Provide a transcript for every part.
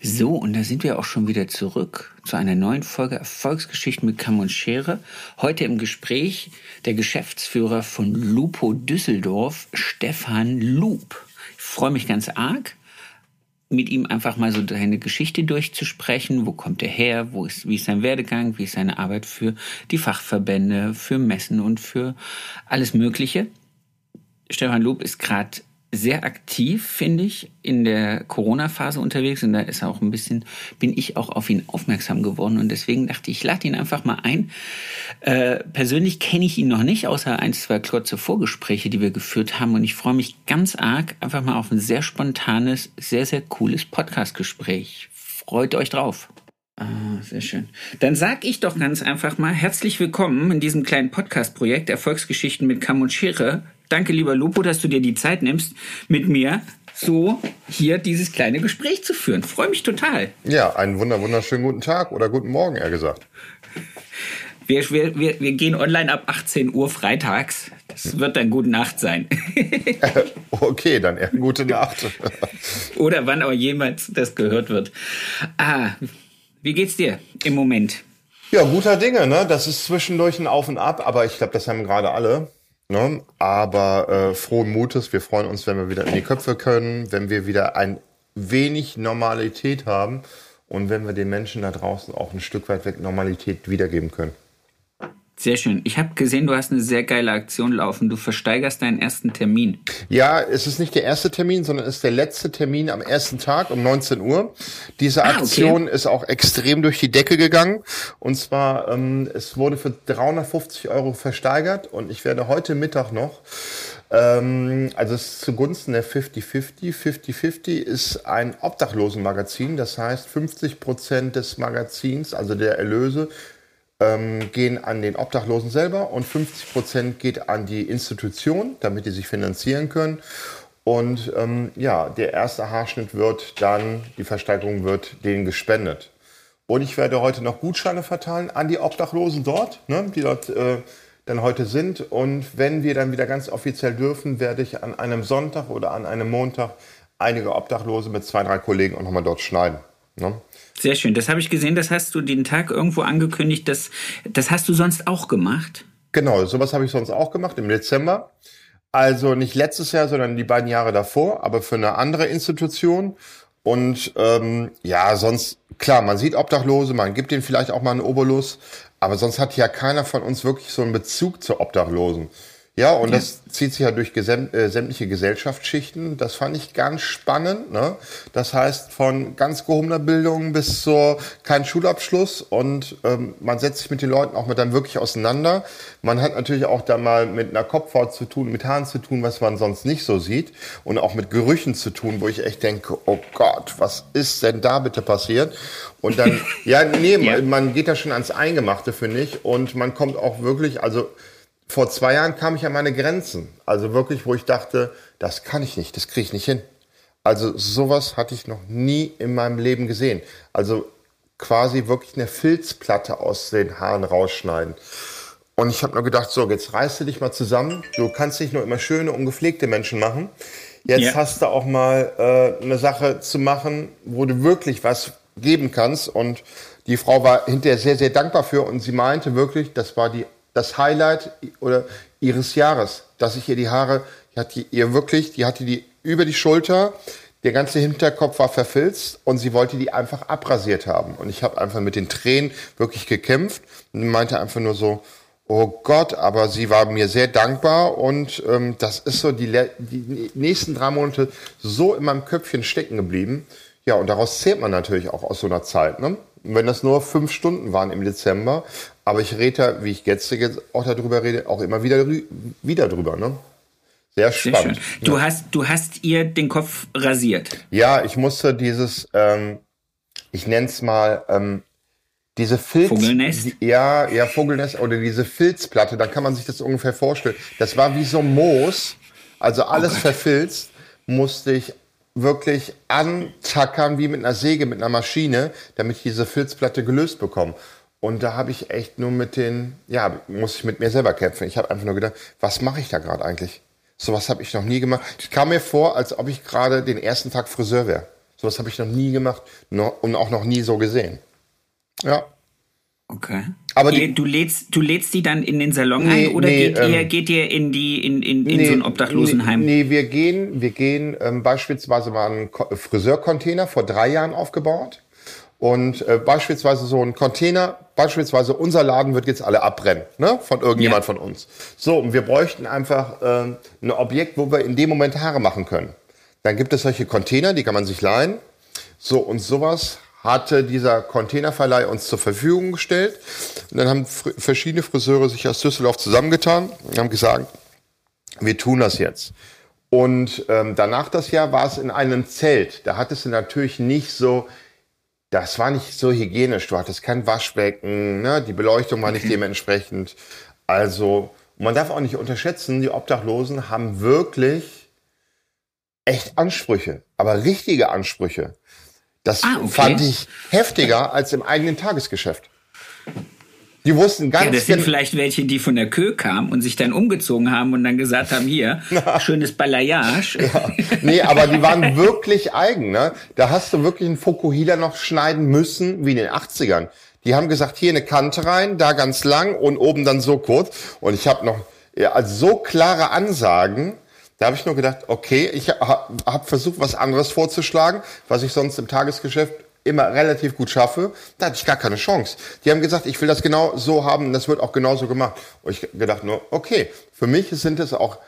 So, und da sind wir auch schon wieder zurück zu einer neuen Folge Erfolgsgeschichten mit Kamm und Schere. Heute im Gespräch der Geschäftsführer von Lupo Düsseldorf, Stefan Lup. Ich freue mich ganz arg, mit ihm einfach mal so seine Geschichte durchzusprechen. Wo kommt er her? Wo ist, wie ist sein Werdegang? Wie ist seine Arbeit für die Fachverbände, für Messen und für alles Mögliche? Stefan Lup ist gerade sehr aktiv, finde ich, in der Corona-Phase unterwegs und da ist auch ein bisschen, bin ich auch auf ihn aufmerksam geworden und deswegen dachte ich, ich lade ihn einfach mal ein. Äh, persönlich kenne ich ihn noch nicht, außer ein, zwei kurze Vorgespräche, die wir geführt haben und ich freue mich ganz arg einfach mal auf ein sehr spontanes, sehr, sehr cooles Podcast-Gespräch. Freut euch drauf. Ah, sehr schön. Dann sag ich doch ganz einfach mal herzlich willkommen in diesem kleinen Podcast-Projekt Erfolgsgeschichten mit Kam und Schere Danke, lieber Lupo, dass du dir die Zeit nimmst, mit mir so hier dieses kleine Gespräch zu führen. Freue mich total. Ja, einen wunder wunderschönen guten Tag oder guten Morgen, eher gesagt. Wir, wir, wir, wir gehen online ab 18 Uhr freitags. Das wird dann gute Nacht sein. okay, dann eher gute Nacht. Oder wann auch jemals das gehört wird. Ah, wie geht's dir im Moment? Ja, guter Dinge, ne? Das ist zwischendurch ein Auf und Ab, aber ich glaube, das haben gerade alle. Ne? Aber äh, frohen Mutes, wir freuen uns, wenn wir wieder in die Köpfe können, wenn wir wieder ein wenig Normalität haben und wenn wir den Menschen da draußen auch ein Stück weit weg Normalität wiedergeben können. Sehr schön. Ich habe gesehen, du hast eine sehr geile Aktion laufen. Du versteigerst deinen ersten Termin. Ja, es ist nicht der erste Termin, sondern es ist der letzte Termin am ersten Tag um 19 Uhr. Diese Aktion ah, okay. ist auch extrem durch die Decke gegangen. Und zwar, ähm, es wurde für 350 Euro versteigert und ich werde heute Mittag noch ähm, also es ist zugunsten der 50-50. 50-50 ist ein Obdachlosenmagazin. Das heißt, 50 Prozent des Magazins, also der Erlöse, ähm, gehen an den Obdachlosen selber und 50 Prozent geht an die Institution, damit die sich finanzieren können. Und ähm, ja, der erste Haarschnitt wird dann, die Versteigerung wird denen gespendet. Und ich werde heute noch Gutscheine verteilen an die Obdachlosen dort, ne, die dort äh, dann heute sind. Und wenn wir dann wieder ganz offiziell dürfen, werde ich an einem Sonntag oder an einem Montag einige Obdachlose mit zwei, drei Kollegen auch nochmal dort schneiden. Ne? Sehr schön. Das habe ich gesehen. Das hast du den Tag irgendwo angekündigt. Das, das hast du sonst auch gemacht? Genau, sowas habe ich sonst auch gemacht im Dezember. Also nicht letztes Jahr, sondern die beiden Jahre davor, aber für eine andere Institution. Und ähm, ja, sonst, klar, man sieht Obdachlose, man gibt denen vielleicht auch mal einen Obolus, aber sonst hat ja keiner von uns wirklich so einen Bezug zu Obdachlosen. Ja, und das zieht sich ja durch äh, sämtliche Gesellschaftsschichten. Das fand ich ganz spannend. Ne? Das heißt, von ganz gehobener Bildung bis zur kein Schulabschluss. Und ähm, man setzt sich mit den Leuten auch mal dann wirklich auseinander. Man hat natürlich auch da mal mit einer Kopfhaut zu tun, mit Haaren zu tun, was man sonst nicht so sieht. Und auch mit Gerüchen zu tun, wo ich echt denke, oh Gott, was ist denn da bitte passiert? Und dann, ja, nee, ja. man geht da schon ans Eingemachte, finde ich. Und man kommt auch wirklich, also vor zwei Jahren kam ich an meine Grenzen. Also wirklich, wo ich dachte, das kann ich nicht, das kriege ich nicht hin. Also sowas hatte ich noch nie in meinem Leben gesehen. Also quasi wirklich eine Filzplatte aus den Haaren rausschneiden. Und ich habe nur gedacht, so, jetzt reißt du dich mal zusammen. Du kannst nicht nur immer schöne, ungepflegte Menschen machen. Jetzt ja. hast du auch mal äh, eine Sache zu machen, wo du wirklich was geben kannst. Und die Frau war hinterher sehr, sehr dankbar für. Und sie meinte wirklich, das war die das Highlight oder ihres Jahres, dass ich ihr die Haare, die hat die, ihr wirklich, die hatte die über die Schulter, der ganze Hinterkopf war verfilzt und sie wollte die einfach abrasiert haben. Und ich habe einfach mit den Tränen wirklich gekämpft und meinte einfach nur so, oh Gott, aber sie war mir sehr dankbar und ähm, das ist so die, die nächsten drei Monate so in meinem Köpfchen stecken geblieben. Ja, und daraus zählt man natürlich auch aus so einer Zeit. Ne? wenn das nur fünf Stunden waren im Dezember, aber ich rede, wie ich jetzt auch darüber rede, auch immer wieder, wieder drüber. Ne? Sehr spannend. Sehr du, ja. hast, du hast ihr den Kopf rasiert. Ja, ich musste dieses, ähm, ich nenne es mal, ähm, diese Filz. Vogelnest? Die, ja, ja, Vogelnest oder diese Filzplatte, da kann man sich das ungefähr vorstellen. Das war wie so Moos, also alles oh verfilzt, musste ich wirklich antackern wie mit einer Säge, mit einer Maschine, damit ich diese Filzplatte gelöst bekomme. Und da habe ich echt nur mit den, ja, muss ich mit mir selber kämpfen. Ich habe einfach nur gedacht, was mache ich da gerade eigentlich? Sowas habe ich noch nie gemacht. Ich kam mir vor, als ob ich gerade den ersten Tag Friseur wäre. Sowas habe ich noch nie gemacht und auch noch nie so gesehen. Ja. Okay. Aber die, du lädst, du lädst die dann in den Salon nee, ein oder nee, geht, ähm, ihr, geht ihr in die in, in, in nee, so ein Obdachlosenheim? Nee, nee, wir gehen, wir gehen ähm, beispielsweise mal einen Friseurcontainer vor drei Jahren aufgebaut. Und äh, beispielsweise so ein Container, beispielsweise unser Laden wird jetzt alle abbrennen, ne? Von irgendjemand ja. von uns. So, und wir bräuchten einfach äh, ein Objekt, wo wir in dem Moment Haare machen können. Dann gibt es solche Container, die kann man sich leihen. So, und sowas hatte dieser Containerverleih uns zur Verfügung gestellt. Und dann haben verschiedene Friseure sich aus Düsseldorf zusammengetan und haben gesagt, wir tun das jetzt. Und ähm, danach das Jahr war es in einem Zelt. Da hattest du natürlich nicht so, das war nicht so hygienisch. Du hattest kein Waschbecken, ne? die Beleuchtung war nicht dementsprechend. Also man darf auch nicht unterschätzen, die Obdachlosen haben wirklich echt Ansprüche, aber richtige Ansprüche. Das ah, okay. fand ich heftiger als im eigenen Tagesgeschäft. Die wussten ganz Ja, das sind vielleicht welche, die von der Kö kamen und sich dann umgezogen haben und dann gesagt haben, hier, schönes Balayage. Ja. Nee, aber die waren wirklich eigen. Ne? Da hast du wirklich einen Fokuhila noch schneiden müssen, wie in den 80ern. Die haben gesagt, hier eine Kante rein, da ganz lang und oben dann so kurz. Und ich habe noch ja, also so klare Ansagen, da habe ich nur gedacht, okay, ich habe hab versucht, was anderes vorzuschlagen, was ich sonst im Tagesgeschäft immer relativ gut schaffe. Da hatte ich gar keine Chance. Die haben gesagt, ich will das genau so haben, das wird auch genauso gemacht. Und ich gedacht nur, okay, für mich sind es auch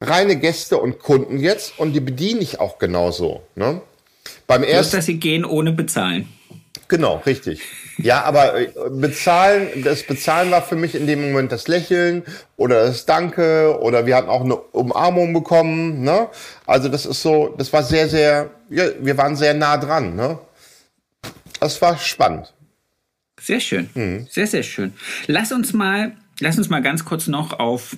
reine Gäste und Kunden jetzt und die bediene ich auch genauso. Ne? Beim ersten, dass sie gehen ohne bezahlen. Genau, richtig. Ja, aber äh, bezahlen, das Bezahlen war für mich in dem Moment das Lächeln oder das Danke oder wir hatten auch eine Umarmung bekommen. Ne? Also das ist so, das war sehr, sehr, ja, wir waren sehr nah dran. Ne? Das war spannend. Sehr schön, mhm. sehr, sehr schön. Lass uns mal, lass uns mal ganz kurz noch auf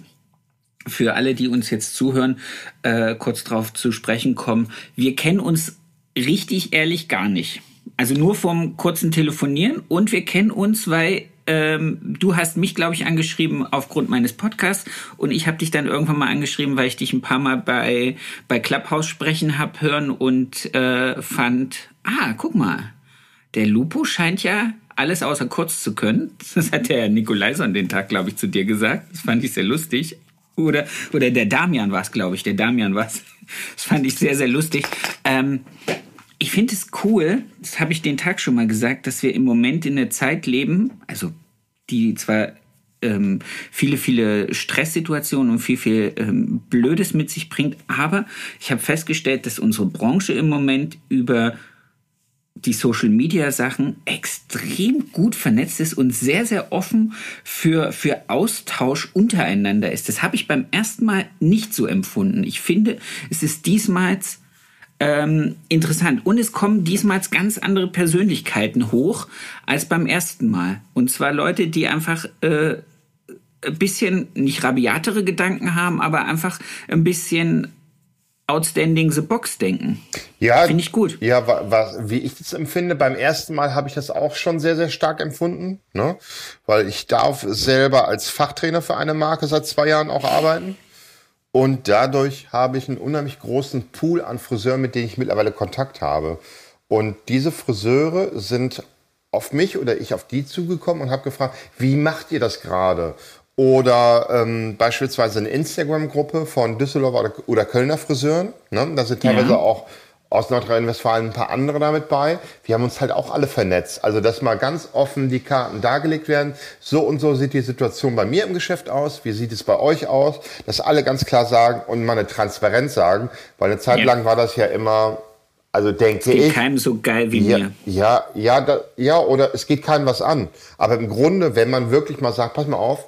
für alle, die uns jetzt zuhören, äh, kurz drauf zu sprechen kommen. Wir kennen uns richtig ehrlich gar nicht. Also nur vom kurzen Telefonieren und wir kennen uns, weil ähm, du hast mich, glaube ich, angeschrieben aufgrund meines Podcasts und ich habe dich dann irgendwann mal angeschrieben, weil ich dich ein paar Mal bei, bei Clubhouse sprechen habe hören und äh, fand, ah, guck mal, der Lupo scheint ja alles außer kurz zu können. Das hat der Nikolaison den Tag, glaube ich, zu dir gesagt. Das fand ich sehr lustig. Oder, oder der Damian war es, glaube ich. Der Damian war es. Das fand ich sehr, sehr lustig. Ähm, ich finde es cool, das habe ich den Tag schon mal gesagt, dass wir im Moment in der Zeit leben, also die zwar ähm, viele, viele Stresssituationen und viel, viel ähm, Blödes mit sich bringt, aber ich habe festgestellt, dass unsere Branche im Moment über die Social Media Sachen extrem gut vernetzt ist und sehr, sehr offen für, für Austausch untereinander ist. Das habe ich beim ersten Mal nicht so empfunden. Ich finde, es ist diesmals ähm, interessant. Und es kommen diesmal ganz andere Persönlichkeiten hoch als beim ersten Mal. Und zwar Leute, die einfach äh, ein bisschen nicht rabiatere Gedanken haben, aber einfach ein bisschen outstanding the box denken. Ja, finde ich gut. Ja, was, wie ich das empfinde, beim ersten Mal habe ich das auch schon sehr, sehr stark empfunden, ne? weil ich darf selber als Fachtrainer für eine Marke seit zwei Jahren auch arbeiten. Und dadurch habe ich einen unheimlich großen Pool an Friseuren, mit denen ich mittlerweile Kontakt habe. Und diese Friseure sind auf mich oder ich auf die zugekommen und habe gefragt, wie macht ihr das gerade? Oder ähm, beispielsweise eine Instagram-Gruppe von Düsseldorfer oder, oder Kölner Friseuren. Ne? Da sind teilweise ja. auch aus Nordrhein-Westfalen ein paar andere damit bei. Wir haben uns halt auch alle vernetzt. Also, dass mal ganz offen die Karten dargelegt werden. So und so sieht die Situation bei mir im Geschäft aus. Wie sieht es bei euch aus? Dass alle ganz klar sagen und mal eine Transparenz sagen. Weil eine Zeit ja. lang war das ja immer, also denke ich. geht keinem so geil wie ja, mir. Ja, ja, da, ja, oder es geht keinem was an. Aber im Grunde, wenn man wirklich mal sagt, pass mal auf,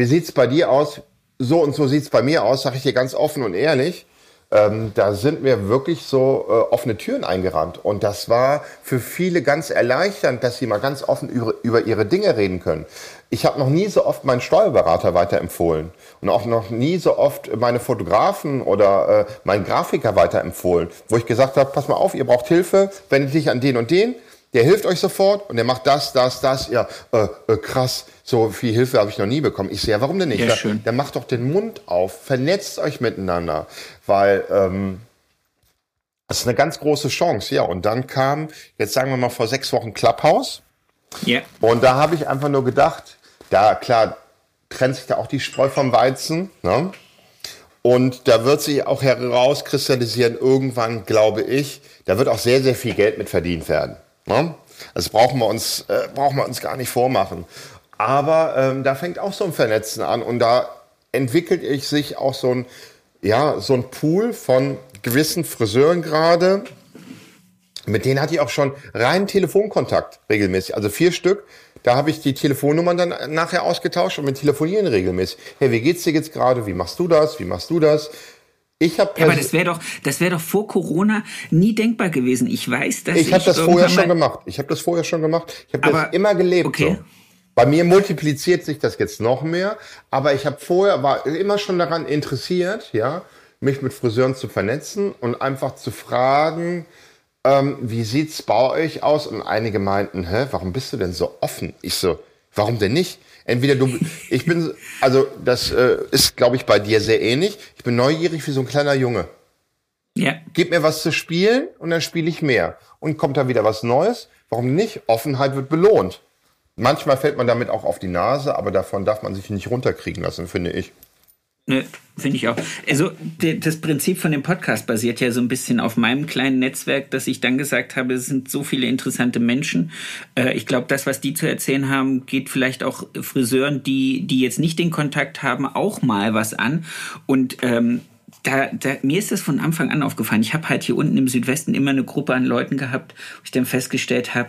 wie sieht's bei dir aus? so und so sieht's bei mir aus, sage ich dir ganz offen und ehrlich. Ähm, da sind mir wirklich so äh, offene Türen eingerannt. Und das war für viele ganz erleichternd, dass sie mal ganz offen über, über ihre Dinge reden können. Ich habe noch nie so oft meinen Steuerberater weiterempfohlen und auch noch nie so oft meine Fotografen oder äh, meinen Grafiker weiterempfohlen, wo ich gesagt habe, pass mal auf, ihr braucht Hilfe, wendet dich an den und den der hilft euch sofort und der macht das, das, das. Ja, äh, äh, krass, so viel Hilfe habe ich noch nie bekommen. Ich sehe, ja, warum denn nicht? Ja, schön. Der macht doch den Mund auf, vernetzt euch miteinander, weil ähm, das ist eine ganz große Chance. Ja, und dann kam, jetzt sagen wir mal vor sechs Wochen Clubhouse. Ja. Und da habe ich einfach nur gedacht, da klar trennt sich da auch die Spreu vom Weizen. Ne? Und da wird sich auch herauskristallisieren, irgendwann, glaube ich, da wird auch sehr, sehr viel Geld mit verdient werden. Ne? Das brauchen wir uns, äh, brauchen wir uns gar nicht vormachen. Aber ähm, da fängt auch so ein Vernetzen an und da entwickelt ich sich auch so ein, ja, so ein Pool von gewissen Friseuren gerade. Mit denen hatte ich auch schon rein Telefonkontakt regelmäßig, also vier Stück. Da habe ich die Telefonnummern dann nachher ausgetauscht und wir telefonieren regelmäßig. Hey, wie geht's dir jetzt gerade? Wie machst du das? Wie machst du das? Ich habe ja, aber das wäre doch, das wäre doch vor Corona nie denkbar gewesen. Ich weiß, dass ich, ich habe das vorher schon gemacht. Ich habe das vorher schon gemacht. Ich habe das immer gelebt. Okay. So. Bei mir multipliziert sich das jetzt noch mehr, aber ich habe vorher war immer schon daran interessiert, ja, mich mit Friseuren zu vernetzen und einfach zu fragen, ähm, wie sieht's bei euch aus? Und einige meinten, hä, warum bist du denn so offen? Ich so, warum denn nicht? Entweder du, ich bin, also das äh, ist, glaube ich, bei dir sehr ähnlich. Ich bin neugierig wie so ein kleiner Junge. Ja. Gib mir was zu spielen und dann spiele ich mehr. Und kommt da wieder was Neues? Warum nicht? Offenheit wird belohnt. Manchmal fällt man damit auch auf die Nase, aber davon darf man sich nicht runterkriegen lassen, finde ich. Ne, finde ich auch. Also das Prinzip von dem Podcast basiert ja so ein bisschen auf meinem kleinen Netzwerk, dass ich dann gesagt habe, es sind so viele interessante Menschen. Äh, ich glaube, das, was die zu erzählen haben, geht vielleicht auch Friseuren, die, die jetzt nicht den Kontakt haben, auch mal was an. Und ähm, da, da, mir ist das von Anfang an aufgefallen. Ich habe halt hier unten im Südwesten immer eine Gruppe an Leuten gehabt, wo ich dann festgestellt habe,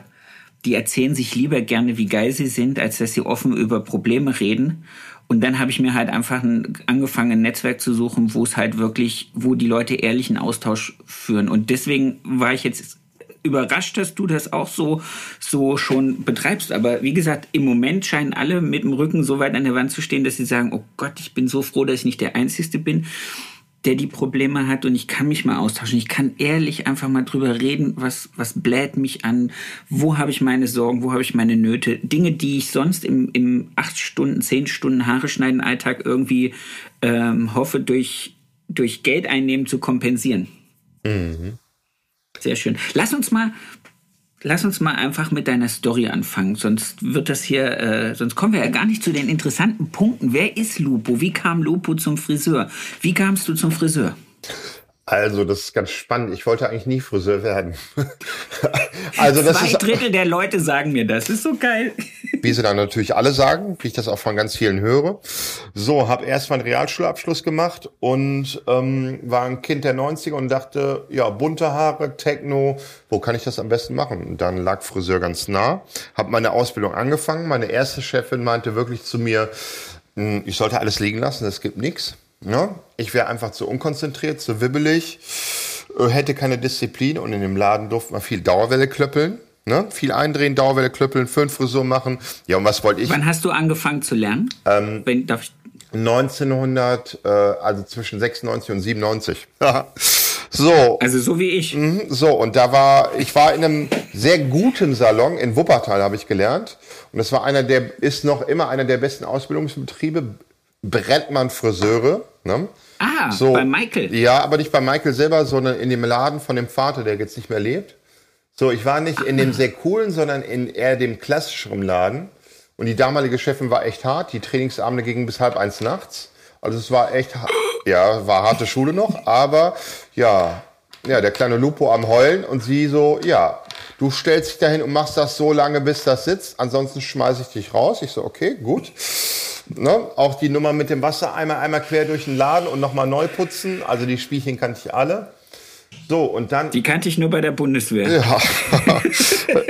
die erzählen sich lieber gerne, wie geil sie sind, als dass sie offen über Probleme reden. Und dann habe ich mir halt einfach ein, angefangen, ein Netzwerk zu suchen, wo es halt wirklich, wo die Leute ehrlichen Austausch führen. Und deswegen war ich jetzt überrascht, dass du das auch so, so schon betreibst. Aber wie gesagt, im Moment scheinen alle mit dem Rücken so weit an der Wand zu stehen, dass sie sagen, oh Gott, ich bin so froh, dass ich nicht der Einzige bin der die Probleme hat und ich kann mich mal austauschen. Ich kann ehrlich einfach mal drüber reden, was, was bläht mich an, wo habe ich meine Sorgen, wo habe ich meine Nöte. Dinge, die ich sonst im, im acht Stunden, zehn Stunden Haare schneiden Alltag irgendwie ähm, hoffe, durch, durch Geld einnehmen zu kompensieren. Mhm. Sehr schön. Lass uns mal Lass uns mal einfach mit deiner Story anfangen, sonst wird das hier, äh, sonst kommen wir ja gar nicht zu den interessanten Punkten. Wer ist Lupo? Wie kam Lupo zum Friseur? Wie kamst du zum Friseur? Also, das ist ganz spannend. Ich wollte eigentlich nie Friseur werden. also, das Zwei ist, Drittel der Leute sagen mir das. Ist so geil. Wie sie dann natürlich alle sagen, wie ich das auch von ganz vielen höre. So, habe erst einen Realschulabschluss gemacht und ähm, war ein Kind der 90er und dachte, ja, bunte Haare, Techno, wo kann ich das am besten machen? Und dann lag Friseur ganz nah. Habe meine Ausbildung angefangen. Meine erste Chefin meinte wirklich zu mir, hm, ich sollte alles liegen lassen, es gibt nichts. Ja, ich wäre einfach zu unkonzentriert, zu wibbelig, äh, hätte keine Disziplin und in dem Laden durfte man viel Dauerwelle klöppeln. Ne? Viel eindrehen, Dauerwelle klöppeln, Föhnfrisur machen. Ja, und was wollte ich? Wann hast du angefangen zu lernen? Ähm, Wenn, darf ich 1900, äh, also zwischen 96 und 97. so. Also so wie ich. Mhm, so, und da war, ich war in einem sehr guten Salon in Wuppertal, habe ich gelernt. Und das war einer der, ist noch immer einer der besten Ausbildungsbetriebe Brettmann Friseure. Ne? Ah, so, bei Michael. Ja, aber nicht bei Michael selber, sondern in dem Laden von dem Vater, der jetzt nicht mehr lebt. So, ich war nicht ah. in dem sehr coolen, sondern in eher dem klassischeren Laden. Und die damalige Chefin war echt hart. Die Trainingsabende gingen bis halb eins nachts. Also es war echt, ja, war harte Schule noch. Aber ja, ja, der kleine Lupo am Heulen und sie so, ja, du stellst dich dahin und machst das so lange, bis das sitzt. Ansonsten schmeiße ich dich raus. Ich so, okay, gut. Ne? Auch die Nummer mit dem Wassereimer einmal quer durch den Laden und nochmal neu putzen. Also die Spielchen kannte ich alle. So, und dann. Die kannte ich nur bei der Bundeswehr. Ja.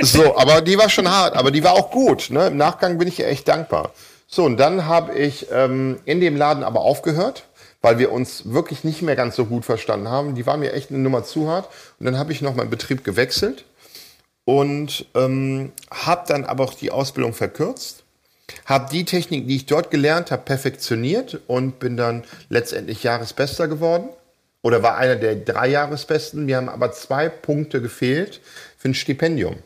so, aber die war schon hart, aber die war auch gut. Ne? Im Nachgang bin ich ihr echt dankbar. So, und dann habe ich ähm, in dem Laden aber aufgehört, weil wir uns wirklich nicht mehr ganz so gut verstanden haben. Die waren mir echt eine Nummer zu hart. Und dann habe ich noch meinen Betrieb gewechselt und ähm, habe dann aber auch die Ausbildung verkürzt, habe die Technik, die ich dort gelernt habe, perfektioniert und bin dann letztendlich Jahresbester geworden oder war einer der drei Jahresbesten. Mir haben aber zwei Punkte gefehlt für ein Stipendium.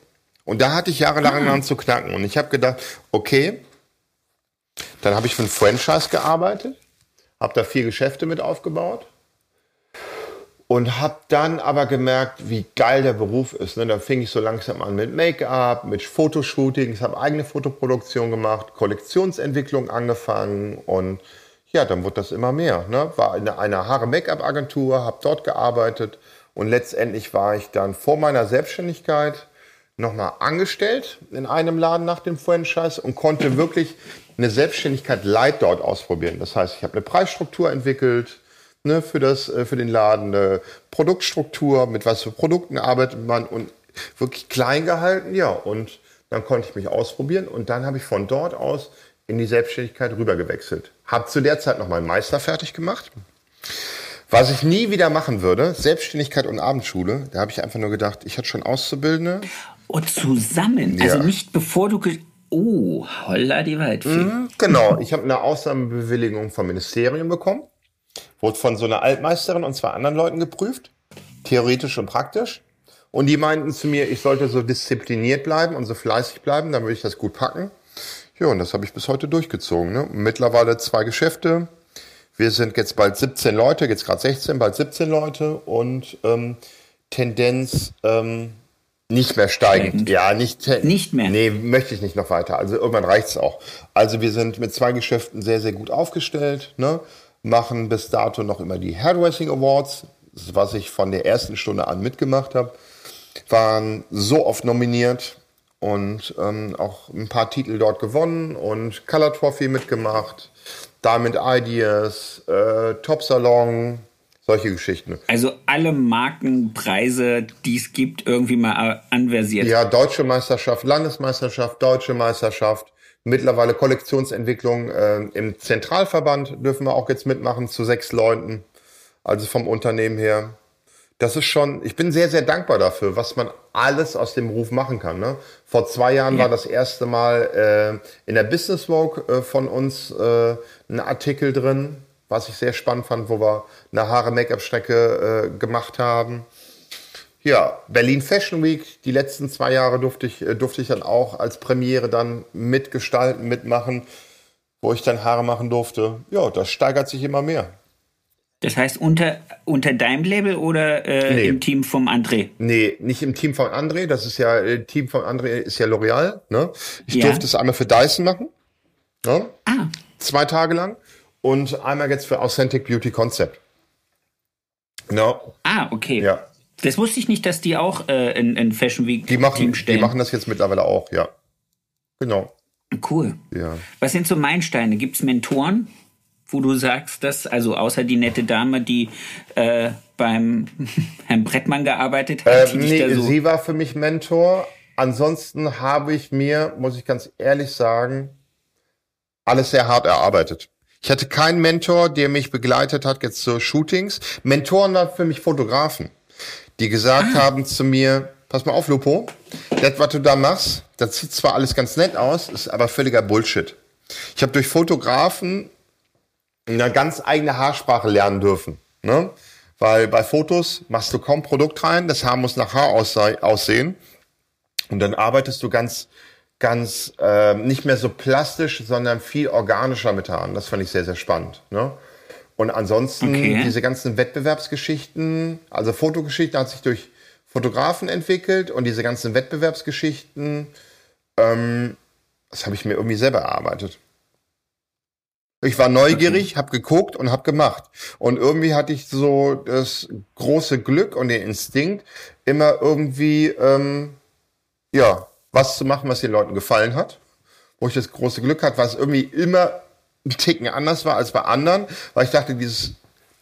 Und da hatte ich jahrelang ah. zu knacken. Und ich habe gedacht, okay, dann habe ich für ein Franchise gearbeitet, habe da vier Geschäfte mit aufgebaut und habe dann aber gemerkt, wie geil der Beruf ist. Ne? Dann fing ich so langsam an mit Make-up, mit Fotoshootings, habe eigene Fotoproduktion gemacht, Kollektionsentwicklung angefangen und ja, dann wurde das immer mehr. Ne? War in einer Haare-Make-up-Agentur, habe dort gearbeitet und letztendlich war ich dann vor meiner Selbstständigkeit nochmal angestellt in einem Laden nach dem Franchise und konnte wirklich eine Selbstständigkeit light dort ausprobieren. Das heißt, ich habe eine Preisstruktur entwickelt, ne, für, das, äh, für den Laden, eine Produktstruktur, mit was für Produkten arbeitet man und wirklich klein gehalten, ja. Und dann konnte ich mich ausprobieren und dann habe ich von dort aus in die Selbstständigkeit rüber gewechselt. Habe zu der Zeit noch meinen Meister fertig gemacht. Was ich nie wieder machen würde, Selbstständigkeit und Abendschule, da habe ich einfach nur gedacht, ich hatte schon Auszubildende. Und zusammen, also ja. also nicht bevor du Oh, holla die Waldfee. Mm, genau, ich habe eine Ausnahmebewilligung vom Ministerium bekommen. Wurde von so einer Altmeisterin und zwei anderen Leuten geprüft, theoretisch und praktisch. Und die meinten zu mir, ich sollte so diszipliniert bleiben und so fleißig bleiben, dann würde ich das gut packen. Ja, und das habe ich bis heute durchgezogen. Ne? Mittlerweile zwei Geschäfte. Wir sind jetzt bald 17 Leute, jetzt gerade 16, bald 17 Leute und ähm, Tendenz ähm, nicht mehr steigend. Ja, nicht, nicht mehr. Nee, möchte ich nicht noch weiter. Also irgendwann reicht's auch. Also wir sind mit zwei Geschäften sehr, sehr gut aufgestellt. Ne? Machen bis dato noch immer die Hairdressing Awards, was ich von der ersten Stunde an mitgemacht habe. Waren so oft nominiert und ähm, auch ein paar Titel dort gewonnen und Color Trophy mitgemacht, Diamond Ideas, äh, Top Salon, solche Geschichten. Also alle Markenpreise, die es gibt, irgendwie mal anversiert. Ja, deutsche Meisterschaft, Landesmeisterschaft, deutsche Meisterschaft, Mittlerweile Kollektionsentwicklung äh, im Zentralverband dürfen wir auch jetzt mitmachen zu sechs Leuten, also vom Unternehmen her. Das ist schon, ich bin sehr, sehr dankbar dafür, was man alles aus dem Beruf machen kann. Ne? Vor zwei Jahren ja. war das erste Mal äh, in der Business Vogue äh, von uns äh, ein Artikel drin, was ich sehr spannend fand, wo wir eine Haare-Make-up-Strecke äh, gemacht haben. Ja, Berlin Fashion Week, die letzten zwei Jahre durfte ich, äh, durfte ich dann auch als Premiere dann mitgestalten, mitmachen, wo ich dann Haare machen durfte. Ja, das steigert sich immer mehr. Das heißt unter, unter deinem Label oder äh, nee. im Team vom André? Nee, nicht im Team von André. Das ist ja, äh, Team von André ist ja L'Oreal. Ne? Ich ja. durfte es einmal für Dyson machen. Ne? Ah. Zwei Tage lang. Und einmal jetzt für Authentic Beauty Concept. No. Ah, okay. Ja. Das wusste ich nicht, dass die auch äh, in, in Fashion Week die machen, Team stellen. Die machen das jetzt mittlerweile auch, ja. Genau. Cool. Ja. Was sind so Meilensteine? Gibt es Mentoren, wo du sagst, dass, also außer die nette Dame, die äh, beim Herrn Brettmann gearbeitet hat? Äh, nee, so sie war für mich Mentor. Ansonsten habe ich mir, muss ich ganz ehrlich sagen, alles sehr hart erarbeitet. Ich hatte keinen Mentor, der mich begleitet hat jetzt zu Shootings. Mentoren waren für mich Fotografen die gesagt ah. haben zu mir, pass mal auf, Lupo, das, was du da machst, das sieht zwar alles ganz nett aus, ist aber völliger Bullshit. Ich habe durch Fotografen eine ganz eigene Haarsprache lernen dürfen. Ne? Weil bei Fotos machst du kaum Produkt rein, das Haar muss nach Haar aussehen. Und dann arbeitest du ganz, ganz äh, nicht mehr so plastisch, sondern viel organischer mit Haaren. Das fand ich sehr, sehr spannend. Ne? Und ansonsten okay. diese ganzen Wettbewerbsgeschichten, also Fotogeschichten hat sich durch Fotografen entwickelt und diese ganzen Wettbewerbsgeschichten, ähm, das habe ich mir irgendwie selber erarbeitet. Ich war neugierig, okay. habe geguckt und habe gemacht. Und irgendwie hatte ich so das große Glück und den Instinkt, immer irgendwie ähm, ja was zu machen, was den Leuten gefallen hat. Wo ich das große Glück hatte, was irgendwie immer ein Ticken anders war als bei anderen, weil ich dachte, dieses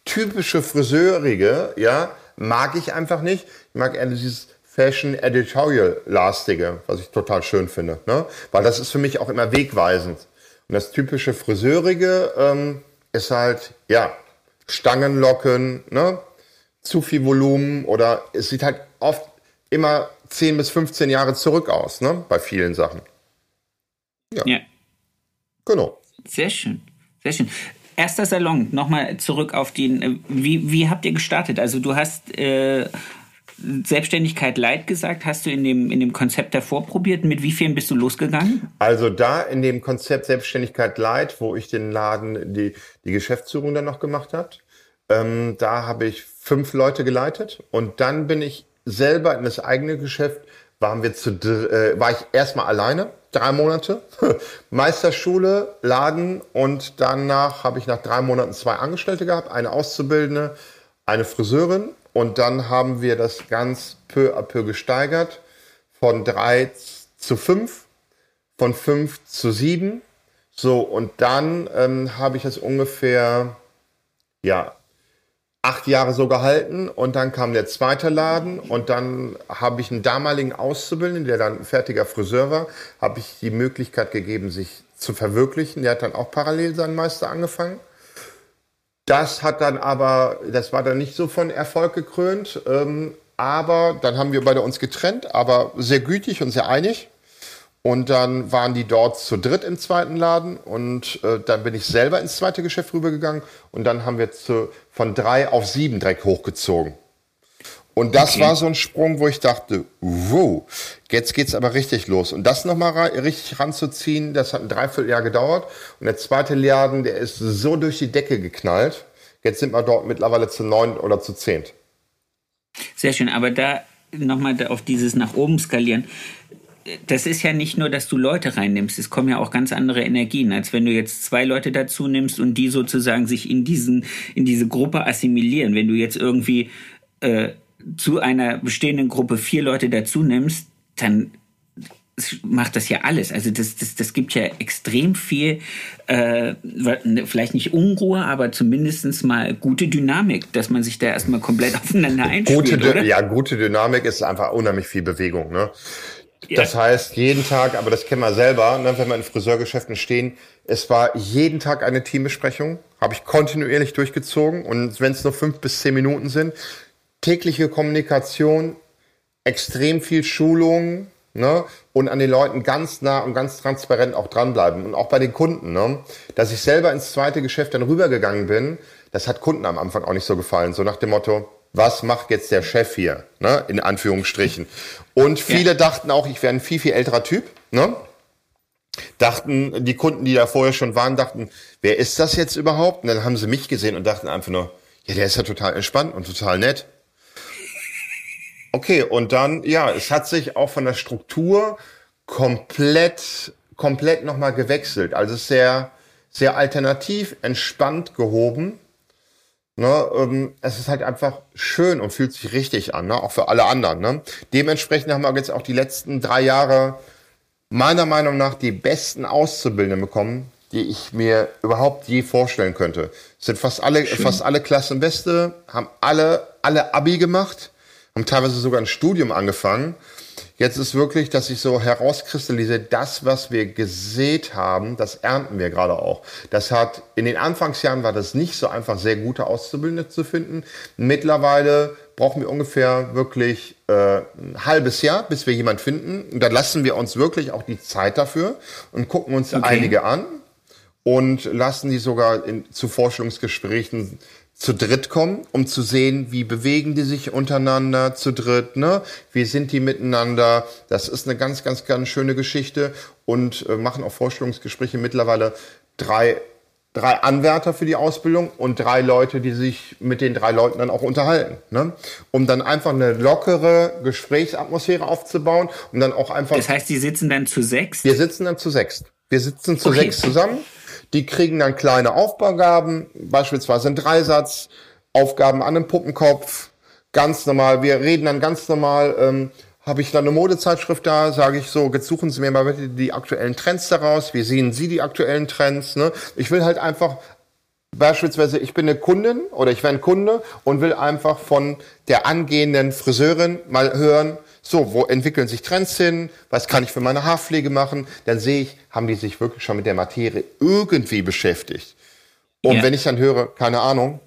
typische Friseurige, ja, mag ich einfach nicht. Ich mag eher dieses Fashion Editorial lastige, was ich total schön finde, ne? Weil das ist für mich auch immer wegweisend. Und das typische Friseurige ähm, ist halt, ja, Stangenlocken, ne? zu viel Volumen oder es sieht halt oft immer 10 bis 15 Jahre zurück aus, ne? bei vielen Sachen. Ja. ja. Genau. Sehr schön, sehr schön. Erster Salon, nochmal zurück auf den, äh, wie, wie habt ihr gestartet? Also du hast äh, Selbstständigkeit Light gesagt, hast du in dem, in dem Konzept davor probiert? Mit wie vielen bist du losgegangen? Also da in dem Konzept Selbstständigkeit Light, wo ich den Laden, die, die Geschäftsführung dann noch gemacht habe, ähm, da habe ich fünf Leute geleitet und dann bin ich selber in das eigene Geschäft, waren wir zu, äh, war ich erstmal alleine, drei Monate, Meisterschule, Laden und danach habe ich nach drei Monaten zwei Angestellte gehabt, eine Auszubildende, eine Friseurin und dann haben wir das ganz peu à peu gesteigert von drei zu fünf, von fünf zu sieben. So, und dann ähm, habe ich es ungefähr, ja, acht Jahre so gehalten und dann kam der zweite Laden und dann habe ich einen damaligen Auszubildenden, der dann fertiger Friseur war, habe ich die Möglichkeit gegeben, sich zu verwirklichen. Der hat dann auch parallel seinen Meister angefangen. Das hat dann aber, das war dann nicht so von Erfolg gekrönt. Ähm, aber dann haben wir beide uns getrennt, aber sehr gütig und sehr einig. Und dann waren die dort zu dritt im zweiten Laden und äh, dann bin ich selber ins zweite Geschäft rübergegangen und dann haben wir zu, von drei auf sieben direkt hochgezogen. Und das okay. war so ein Sprung, wo ich dachte, wow, jetzt geht's aber richtig los. Und das nochmal richtig ranzuziehen, das hat ein Dreivierteljahr gedauert. Und der zweite Laden, der ist so durch die Decke geknallt. Jetzt sind wir dort mittlerweile zu neun oder zu zehn. Sehr schön, aber da nochmal auf dieses nach oben skalieren. Das ist ja nicht nur, dass du Leute reinnimmst, es kommen ja auch ganz andere Energien, als wenn du jetzt zwei Leute dazu nimmst und die sozusagen sich in diesen, in diese Gruppe assimilieren. Wenn du jetzt irgendwie äh, zu einer bestehenden Gruppe vier Leute dazu nimmst, dann macht das ja alles. Also das, das, das gibt ja extrem viel, äh, vielleicht nicht Unruhe, aber zumindest mal gute Dynamik, dass man sich da erstmal komplett aufeinander einspielt. Gute, oder? Ja, gute Dynamik ist einfach unheimlich viel Bewegung. Ne? Das heißt, jeden Tag, aber das kennen wir selber, ne, wenn wir in Friseurgeschäften stehen, es war jeden Tag eine Teambesprechung, habe ich kontinuierlich durchgezogen und wenn es nur fünf bis zehn Minuten sind, tägliche Kommunikation, extrem viel Schulung ne? und an den Leuten ganz nah und ganz transparent auch dranbleiben. Und auch bei den Kunden, ne? dass ich selber ins zweite Geschäft dann rübergegangen bin, das hat Kunden am Anfang auch nicht so gefallen. So nach dem Motto, was macht jetzt der Chef hier? Ne? In Anführungsstrichen. Und viele ja. dachten auch, ich wäre ein viel, viel älterer Typ. Ne? Dachten, die Kunden, die da vorher schon waren, dachten, wer ist das jetzt überhaupt? Und dann haben sie mich gesehen und dachten einfach nur, ja, der ist ja total entspannt und total nett. Okay, und dann, ja, es hat sich auch von der Struktur komplett, komplett nochmal gewechselt. Also sehr, sehr alternativ, entspannt gehoben. Ne, ähm, es ist halt einfach schön und fühlt sich richtig an, ne? auch für alle anderen. Ne? Dementsprechend haben wir jetzt auch die letzten drei Jahre meiner Meinung nach die besten Auszubildenden bekommen, die ich mir überhaupt je vorstellen könnte. Es sind fast alle, schön. fast alle Klassenbeste, haben alle, alle Abi gemacht haben teilweise sogar ein Studium angefangen. Jetzt ist wirklich, dass ich so herauskristallisiere, das, was wir gesät haben, das ernten wir gerade auch. Das hat, in den Anfangsjahren war das nicht so einfach, sehr gute Auszubildende zu finden. Mittlerweile brauchen wir ungefähr wirklich äh, ein halbes Jahr, bis wir jemand finden. Und da lassen wir uns wirklich auch die Zeit dafür und gucken uns okay. einige an und lassen die sogar in, zu Forschungsgesprächen zu dritt kommen, um zu sehen, wie bewegen die sich untereinander zu dritt, ne? Wie sind die miteinander? Das ist eine ganz, ganz, ganz schöne Geschichte und äh, machen auch Vorstellungsgespräche mittlerweile drei drei Anwärter für die Ausbildung und drei Leute, die sich mit den drei Leuten dann auch unterhalten, ne? um dann einfach eine lockere Gesprächsatmosphäre aufzubauen und dann auch einfach. Das heißt, die sitzen dann zu sechs? Wir sitzen dann zu sechs. Wir sitzen zu okay. sechs zusammen die kriegen dann kleine Aufbaugaben, beispielsweise ein Dreisatz, Aufgaben an einem Puppenkopf, ganz normal. Wir reden dann ganz normal. Ähm, habe ich dann eine Modezeitschrift da, sage ich so, jetzt suchen Sie mir mal bitte die aktuellen Trends daraus. Wie sehen Sie die aktuellen Trends? Ne? Ich will halt einfach Beispielsweise, ich bin eine Kundin oder ich wäre ein Kunde und will einfach von der angehenden Friseurin mal hören, So, wo entwickeln sich Trends hin? Was kann ich für meine Haarpflege machen? Dann sehe ich, haben die sich wirklich schon mit der Materie irgendwie beschäftigt. Und ja. wenn ich dann höre, keine Ahnung,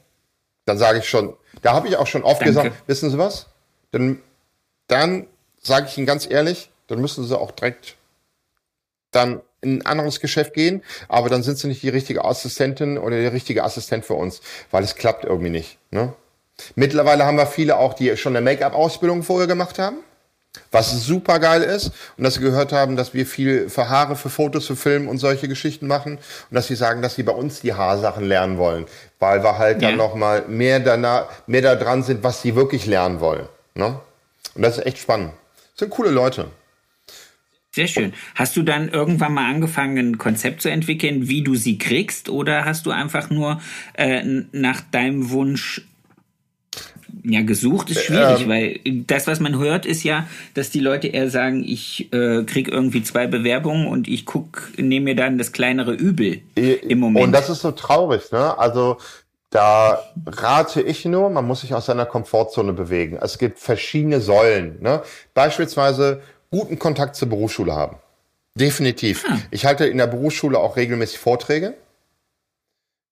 dann sage ich schon, da habe ich auch schon oft Danke. gesagt, wissen Sie was? Dann, dann sage ich Ihnen ganz ehrlich, dann müssen Sie auch direkt dann in ein anderes Geschäft gehen, aber dann sind Sie nicht die richtige Assistentin oder der richtige Assistent für uns, weil es klappt irgendwie nicht. Ne? Mittlerweile haben wir viele auch, die schon eine Make-up-Ausbildung vorher gemacht haben. Was super geil ist und dass sie gehört haben, dass wir viel für Haare, für Fotos, für Film und solche Geschichten machen und dass sie sagen, dass sie bei uns die Haarsachen lernen wollen, weil wir halt ja. dann noch mal mehr danach, mehr da dran sind, was sie wirklich lernen wollen. Ne? Und das ist echt spannend. Das sind coole Leute. Sehr schön. Hast du dann irgendwann mal angefangen, ein Konzept zu entwickeln, wie du sie kriegst, oder hast du einfach nur äh, nach deinem Wunsch ja, gesucht ist schwierig, ähm, weil das, was man hört, ist ja, dass die Leute eher sagen, ich äh, krieg irgendwie zwei Bewerbungen und ich guck, nehme mir dann das kleinere Übel im Moment. Und das ist so traurig, ne? Also da rate ich nur, man muss sich aus seiner Komfortzone bewegen. Es gibt verschiedene Säulen. Ne? Beispielsweise guten Kontakt zur Berufsschule haben. Definitiv. Ah. Ich halte in der Berufsschule auch regelmäßig Vorträge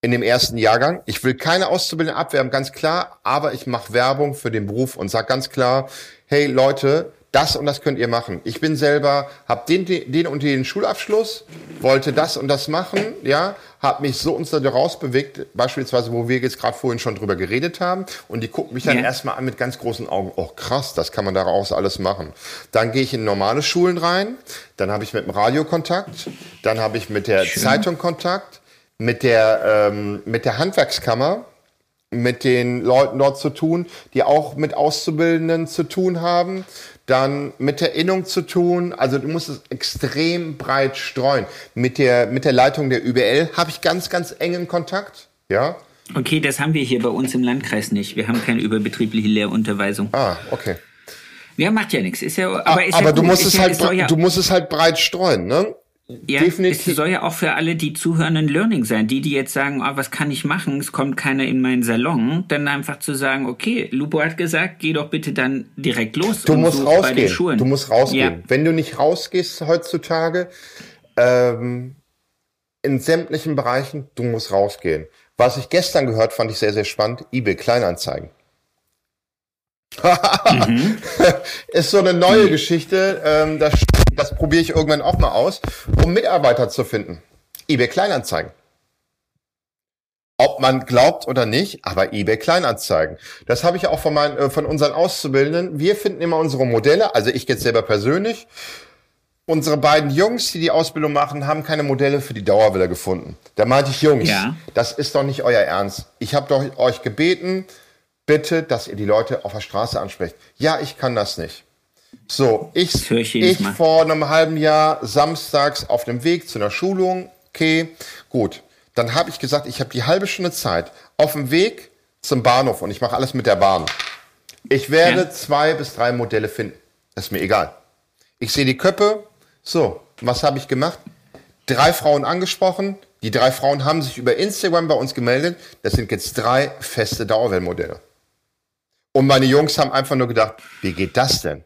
in dem ersten Jahrgang. Ich will keine Auszubildenden abwerben, ganz klar, aber ich mache Werbung für den Beruf und sage ganz klar, hey Leute, das und das könnt ihr machen. Ich bin selber, habe den, den und den Schulabschluss, wollte das und das machen, ja, habe mich so und so rausbewegt, beispielsweise, wo wir jetzt gerade vorhin schon drüber geredet haben, und die gucken mich dann ja. erstmal an mit ganz großen Augen, oh krass, das kann man daraus alles machen. Dann gehe ich in normale Schulen rein, dann habe ich mit dem Radio Kontakt, dann habe ich mit der Schön. Zeitung Kontakt, mit der, ähm, mit der Handwerkskammer, mit den Leuten dort zu tun, die auch mit Auszubildenden zu tun haben, dann mit der Innung zu tun. Also du musst es extrem breit streuen. Mit der, mit der Leitung der UBL habe ich ganz, ganz engen Kontakt. Ja. Okay, das haben wir hier bei uns im Landkreis nicht. Wir haben keine überbetriebliche Lehrunterweisung. Ah, okay. Ja, macht ja nichts. Ist ja, aber ist aber ja du musst ist es ja, halt, ja, du musst es halt breit streuen, ne? Ja, Definitiv. es soll ja auch für alle, die zuhören, ein Learning sein. Die, die jetzt sagen, oh, was kann ich machen? Es kommt keiner in meinen Salon. Dann einfach zu sagen, okay, Lupo hat gesagt, geh doch bitte dann direkt los. Du musst so rausgehen. Du musst rausgehen. Ja. Wenn du nicht rausgehst heutzutage, ähm, in sämtlichen Bereichen, du musst rausgehen. Was ich gestern gehört, fand ich sehr, sehr spannend. eBay Kleinanzeigen. Mhm. Ist so eine neue mhm. Geschichte. Ähm, das das probiere ich irgendwann auch mal aus, um Mitarbeiter zu finden. eBay Kleinanzeigen. Ob man glaubt oder nicht, aber eBay Kleinanzeigen. Das habe ich auch von, meinen, äh, von unseren Auszubildenden. Wir finden immer unsere Modelle, also ich jetzt selber persönlich. Unsere beiden Jungs, die die Ausbildung machen, haben keine Modelle für die Dauerwelle gefunden. Da meinte ich, Jungs, ja. das ist doch nicht euer Ernst. Ich habe doch euch gebeten, bitte, dass ihr die Leute auf der Straße ansprecht. Ja, ich kann das nicht. So, ich, ich vor einem halben Jahr samstags auf dem Weg zu einer Schulung. Okay, gut. Dann habe ich gesagt, ich habe die halbe Stunde Zeit auf dem Weg zum Bahnhof und ich mache alles mit der Bahn. Ich werde ja. zwei bis drei Modelle finden. Das ist mir egal. Ich sehe die Köpfe. So, was habe ich gemacht? Drei Frauen angesprochen. Die drei Frauen haben sich über Instagram bei uns gemeldet. Das sind jetzt drei feste Dauerwellenmodelle. Und meine Jungs haben einfach nur gedacht, wie geht das denn?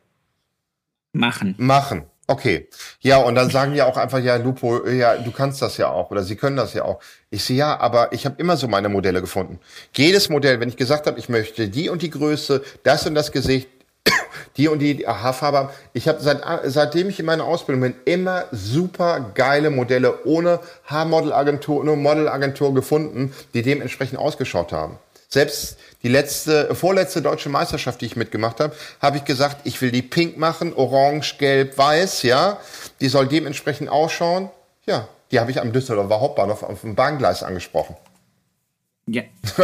Machen. Machen. Okay. Ja, und dann sagen ja auch einfach, ja, Lupo, ja, du kannst das ja auch oder sie können das ja auch. Ich sehe, ja, aber ich habe immer so meine Modelle gefunden. Jedes Modell, wenn ich gesagt habe, ich möchte die und die Größe, das und das Gesicht, die und die Haarfarbe Ich habe seit, seitdem ich in meiner Ausbildung bin, immer super geile Modelle ohne Haarmodelagentur, ohne Modelagentur gefunden, die dementsprechend ausgeschaut haben. Selbst die letzte, vorletzte deutsche Meisterschaft, die ich mitgemacht habe, habe ich gesagt, ich will die pink machen, orange, gelb, weiß, ja. Die soll dementsprechend ausschauen. Ja, die habe ich am Düsseldorfer Hauptbahnhof auf dem Bahngleis angesprochen. Ja,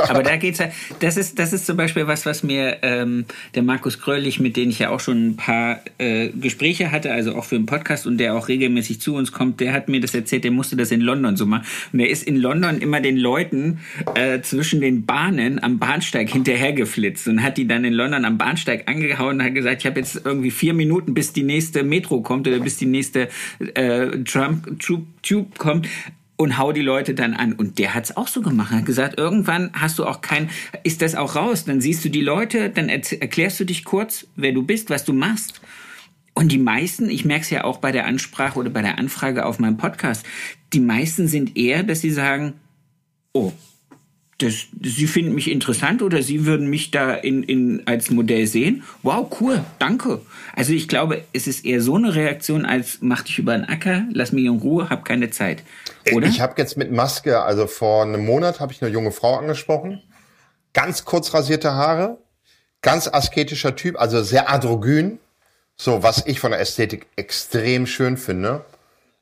aber da geht's ja. Das ist, das ist zum Beispiel was, was mir ähm, der Markus Grölich, mit dem ich ja auch schon ein paar äh, Gespräche hatte, also auch für einen Podcast und der auch regelmäßig zu uns kommt, der hat mir das erzählt, der musste das in London so machen. Und der ist in London immer den Leuten äh, zwischen den Bahnen am Bahnsteig hinterhergeflitzt und hat die dann in London am Bahnsteig angehauen und hat gesagt, ich habe jetzt irgendwie vier Minuten, bis die nächste Metro kommt oder bis die nächste äh, Trump Tube kommt und hau die Leute dann an. Und der hat's auch so gemacht. Er hat gesagt, irgendwann hast du auch kein, ist das auch raus. Dann siehst du die Leute, dann erklärst du dich kurz, wer du bist, was du machst. Und die meisten, ich merke es ja auch bei der Ansprache oder bei der Anfrage auf meinem Podcast, die meisten sind eher, dass sie sagen, oh, das, Sie finden mich interessant oder Sie würden mich da in, in, als Modell sehen. Wow, cool, danke. Also ich glaube, es ist eher so eine Reaktion als mach dich über den Acker, lass mich in Ruhe, hab keine Zeit. Oder? Ich habe jetzt mit Maske, also vor einem Monat habe ich eine junge Frau angesprochen, ganz kurz rasierte Haare, ganz asketischer Typ, also sehr androgyn, so was ich von der Ästhetik extrem schön finde.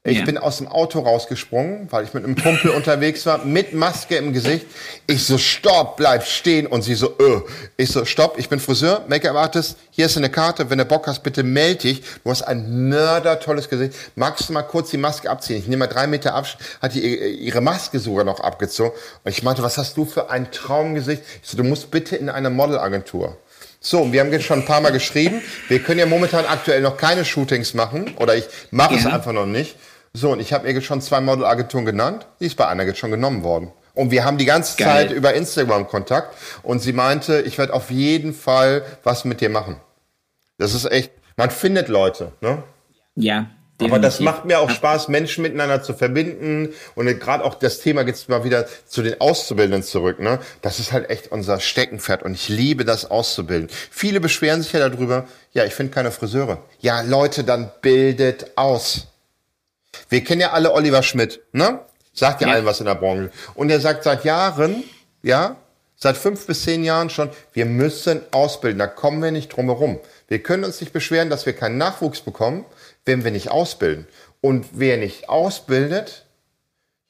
Ich ja. bin aus dem Auto rausgesprungen, weil ich mit einem Kumpel unterwegs war, mit Maske im Gesicht. Ich so, stopp, bleib stehen. Und sie so, öh. Ich so, stopp, ich bin Friseur, Make-up-Artist. Hier ist eine Karte. Wenn du Bock hast, bitte melde dich. Du hast ein mördertolles Gesicht. Magst du mal kurz die Maske abziehen? Ich nehme mal drei Meter Abstand. Hat die ihre Maske sogar noch abgezogen. Und ich meinte, was hast du für ein Traumgesicht? Ich so, du musst bitte in eine Modelagentur. So, wir haben jetzt schon ein paar Mal geschrieben. Wir können ja momentan aktuell noch keine Shootings machen. Oder ich mache ja. es einfach noch nicht. So, und ich habe ihr schon zwei Modelagenturen genannt. Die ist bei einer jetzt schon genommen worden. Und wir haben die ganze Geil. Zeit über Instagram Kontakt. Und sie meinte, ich werde auf jeden Fall was mit dir machen. Das ist echt, man findet Leute, ne? Ja. Definitiv. Aber das macht mir auch Spaß, Menschen miteinander zu verbinden. Und gerade auch das Thema jetzt mal wieder zu den Auszubildenden zurück. Ne? Das ist halt echt unser Steckenpferd. Und ich liebe das auszubilden. Viele beschweren sich ja darüber, ja, ich finde keine Friseure. Ja, Leute, dann bildet aus. Wir kennen ja alle Oliver Schmidt, ne? Sagt ja, ja. allen was in der Branche. Und er sagt seit Jahren, ja, seit fünf bis zehn Jahren schon, wir müssen ausbilden. Da kommen wir nicht drum herum. Wir können uns nicht beschweren, dass wir keinen Nachwuchs bekommen, wenn wir nicht ausbilden. Und wer nicht ausbildet,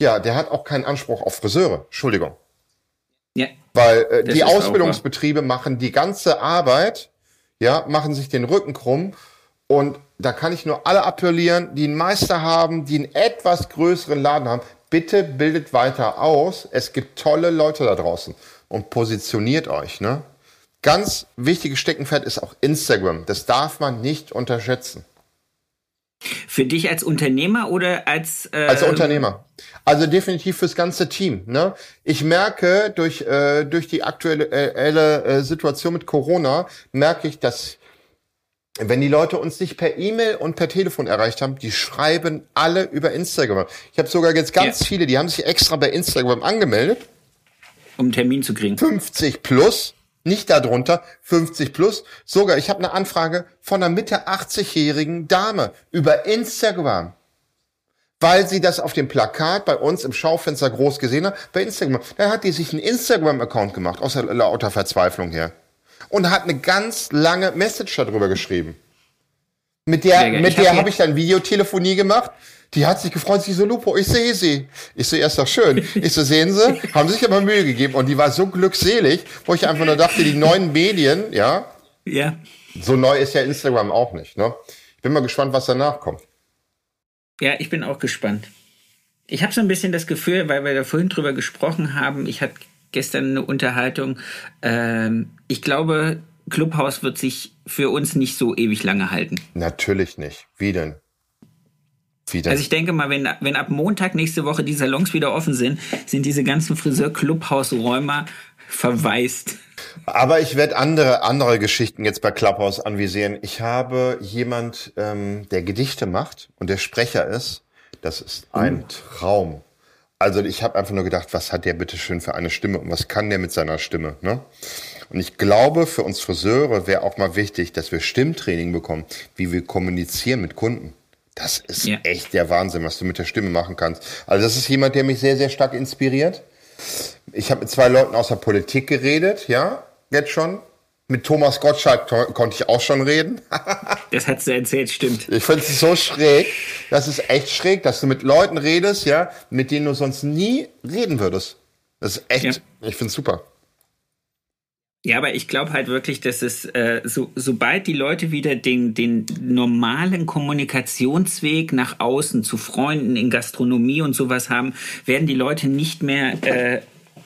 ja, der hat auch keinen Anspruch auf Friseure. Entschuldigung. Ja. Weil äh, die Ausbildungsbetriebe machen die ganze Arbeit, ja, machen sich den Rücken krumm und da kann ich nur alle appellieren, die einen Meister haben, die einen etwas größeren Laden haben. Bitte bildet weiter aus. Es gibt tolle Leute da draußen und positioniert euch. Ne? Ganz wichtiges Steckenpferd ist auch Instagram. Das darf man nicht unterschätzen. Für dich als Unternehmer oder als äh als Unternehmer? Also definitiv fürs ganze Team. Ne? Ich merke durch äh, durch die aktuelle äh, Situation mit Corona merke ich, dass wenn die Leute uns nicht per E-Mail und per Telefon erreicht haben, die schreiben alle über Instagram. Ich habe sogar jetzt ganz ja. viele, die haben sich extra bei Instagram angemeldet. Um einen Termin zu kriegen. 50 plus, nicht darunter, 50 plus. Sogar, ich habe eine Anfrage von einer Mitte 80-jährigen Dame über Instagram. Weil sie das auf dem Plakat bei uns im Schaufenster groß gesehen hat, bei Instagram. Da hat die sich einen Instagram-Account gemacht, aus lauter Verzweiflung her und hat eine ganz lange Message darüber geschrieben. Mit der, ja, mit der habe ich dann Videotelefonie gemacht. Die hat sich gefreut, sie so, Lupo, ich sehe sie. Ich so, ja, ist doch schön. Ich so, sehen Sie, haben sich aber Mühe gegeben. Und die war so glückselig, wo ich einfach nur dachte, die neuen Medien, ja. Ja. So neu ist ja Instagram auch nicht, ne? Ich bin mal gespannt, was danach kommt. Ja, ich bin auch gespannt. Ich habe so ein bisschen das Gefühl, weil wir da vorhin drüber gesprochen haben, ich hatte gestern eine Unterhaltung. Ähm, ich glaube, Clubhouse wird sich für uns nicht so ewig lange halten. Natürlich nicht. Wie denn? Wie denn? Also ich denke mal, wenn, wenn ab Montag nächste Woche die Salons wieder offen sind, sind diese ganzen Friseur-Clubhouse-Räumer verwaist. Aber ich werde andere, andere Geschichten jetzt bei Clubhouse anvisieren. Ich habe jemand, ähm, der Gedichte macht und der Sprecher ist. Das ist ein uh. Traum. Also ich habe einfach nur gedacht, was hat der bitte schön für eine Stimme und was kann der mit seiner Stimme? Ne? Und ich glaube, für uns Friseure wäre auch mal wichtig, dass wir Stimmtraining bekommen, wie wir kommunizieren mit Kunden. Das ist ja. echt der Wahnsinn, was du mit der Stimme machen kannst. Also das ist jemand, der mich sehr, sehr stark inspiriert. Ich habe mit zwei Leuten aus der Politik geredet, ja, jetzt schon. Mit Thomas Gottschalk konnte ich auch schon reden. das hat du erzählt, stimmt. Ich finde es so schräg. Das ist echt schräg, dass du mit Leuten redest, ja, mit denen du sonst nie reden würdest. Das ist echt, ja. ich finde es super. Ja, aber ich glaube halt wirklich, dass es, äh, so, sobald die Leute wieder den, den normalen Kommunikationsweg nach außen zu Freunden in Gastronomie und sowas haben, werden die Leute nicht mehr äh,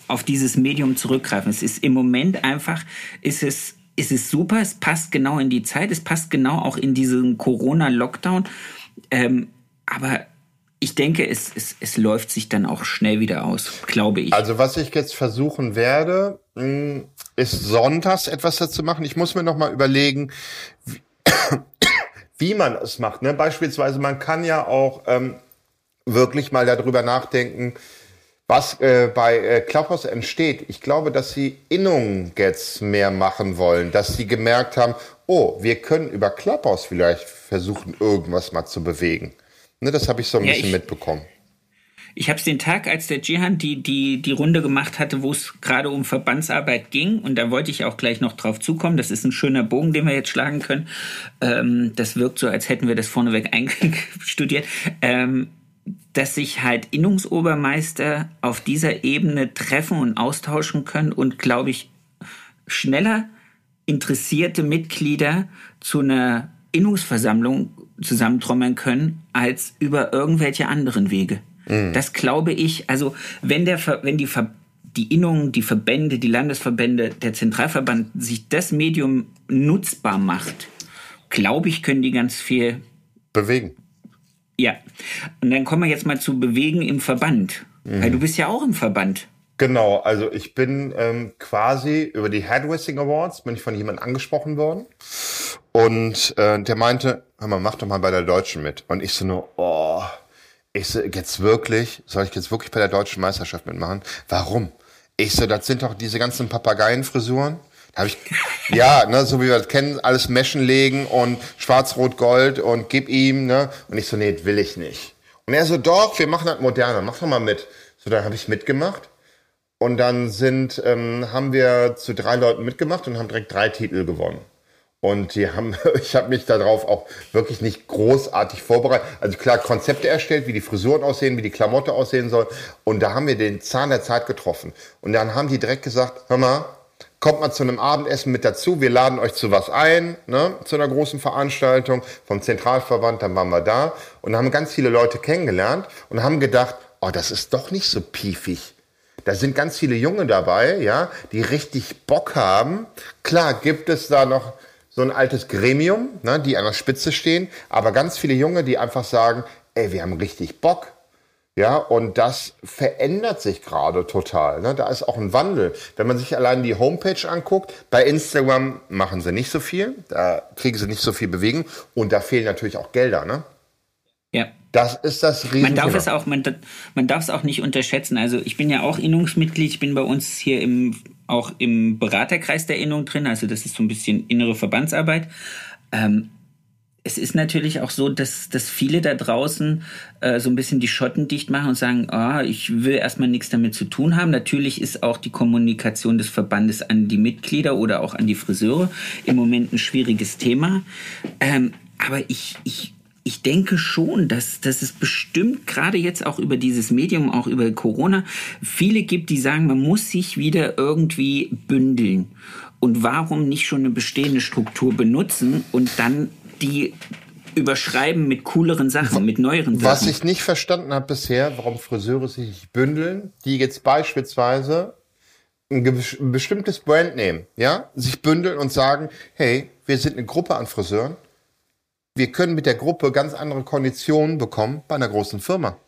auf dieses Medium zurückgreifen. Es ist im Moment einfach, ist es, ist es super, es passt genau in die Zeit, es passt genau auch in diesen Corona-Lockdown. Ähm, aber ich denke, es, es, es läuft sich dann auch schnell wieder aus, glaube ich. Also was ich jetzt versuchen werde, hm, ist sonntags etwas dazu machen. Ich muss mir noch mal überlegen, wie, wie man es macht. Ne? Beispielsweise, man kann ja auch ähm, wirklich mal darüber nachdenken, was äh, bei äh, entsteht. Ich glaube, dass sie Innungen jetzt mehr machen wollen, dass sie gemerkt haben, oh, wir können über Clubhouse vielleicht versuchen, irgendwas mal zu bewegen. Ne, das habe ich so ein ja, bisschen ich, mitbekommen. Ich habe es den Tag, als der Jihan die, die, die Runde gemacht hatte, wo es gerade um Verbandsarbeit ging, und da wollte ich auch gleich noch drauf zukommen. Das ist ein schöner Bogen, den wir jetzt schlagen können. Ähm, das wirkt so, als hätten wir das vorneweg einstudiert. Ähm, dass sich halt Innungsobermeister auf dieser Ebene treffen und austauschen können und, glaube ich, schneller interessierte Mitglieder zu einer Innungsversammlung zusammentrommeln können als über irgendwelche anderen Wege. Mhm. Das glaube ich, also wenn der wenn die Ver die Innungen, die Verbände, die Landesverbände, der Zentralverband sich das Medium nutzbar macht, glaube ich, können die ganz viel bewegen. Ja. Und dann kommen wir jetzt mal zu bewegen im Verband. Mhm. Weil du bist ja auch im Verband. Genau, also ich bin ähm, quasi über die Headwissing Awards, bin ich von jemandem angesprochen worden. Und äh, der meinte, hör mal, mach doch mal bei der Deutschen mit. Und ich so nur, oh, ich so, jetzt wirklich, soll ich jetzt wirklich bei der Deutschen Meisterschaft mitmachen? Warum? Ich so, das sind doch diese ganzen Papageienfrisuren. Da habe ich, ja, ne, so wie wir das kennen, alles Meschen legen und schwarz-rot-gold und gib ihm, ne? Und ich so, nee, will ich nicht. Und er so, doch, wir machen das moderner, mach doch mal mit. So, dann habe ich mitgemacht. Und dann sind, ähm, haben wir zu drei Leuten mitgemacht und haben direkt drei Titel gewonnen. Und die haben, ich habe mich darauf auch wirklich nicht großartig vorbereitet. Also klar, Konzepte erstellt, wie die Frisuren aussehen, wie die Klamotte aussehen soll. Und da haben wir den Zahn der Zeit getroffen. Und dann haben die direkt gesagt, hör mal, kommt mal zu einem Abendessen mit dazu. Wir laden euch zu was ein, ne, zu einer großen Veranstaltung vom Zentralverband. Dann waren wir da und haben ganz viele Leute kennengelernt und haben gedacht, oh, das ist doch nicht so piefig da sind ganz viele Junge dabei, ja, die richtig Bock haben. Klar gibt es da noch so ein altes Gremium, ne, die an der Spitze stehen, aber ganz viele Junge, die einfach sagen, ey, wir haben richtig Bock. Ja, und das verändert sich gerade total. Ne? Da ist auch ein Wandel. Wenn man sich allein die Homepage anguckt, bei Instagram machen sie nicht so viel, da kriegen sie nicht so viel Bewegung und da fehlen natürlich auch Gelder. Ne? Ja. Das ist das Riesen Man darf es auch, man, man darf es auch nicht unterschätzen. Also ich bin ja auch Innungsmitglied, ich bin bei uns hier im, auch im Beraterkreis der Innung drin, also das ist so ein bisschen innere Verbandsarbeit. Ähm, es ist natürlich auch so, dass, dass viele da draußen äh, so ein bisschen die Schotten dicht machen und sagen, oh, ich will erstmal nichts damit zu tun haben. Natürlich ist auch die Kommunikation des Verbandes an die Mitglieder oder auch an die Friseure im Moment ein schwieriges Thema. Ähm, aber ich, ich ich denke schon, dass, dass es bestimmt gerade jetzt auch über dieses Medium, auch über Corona, viele gibt, die sagen, man muss sich wieder irgendwie bündeln. Und warum nicht schon eine bestehende Struktur benutzen und dann die überschreiben mit cooleren Sachen, mit neueren Sachen. Was ich nicht verstanden habe bisher, warum Friseure sich bündeln, die jetzt beispielsweise ein, ein bestimmtes Brand nehmen, ja, sich bündeln und sagen, hey, wir sind eine Gruppe an Friseuren, wir können mit der Gruppe ganz andere Konditionen bekommen bei einer großen Firma.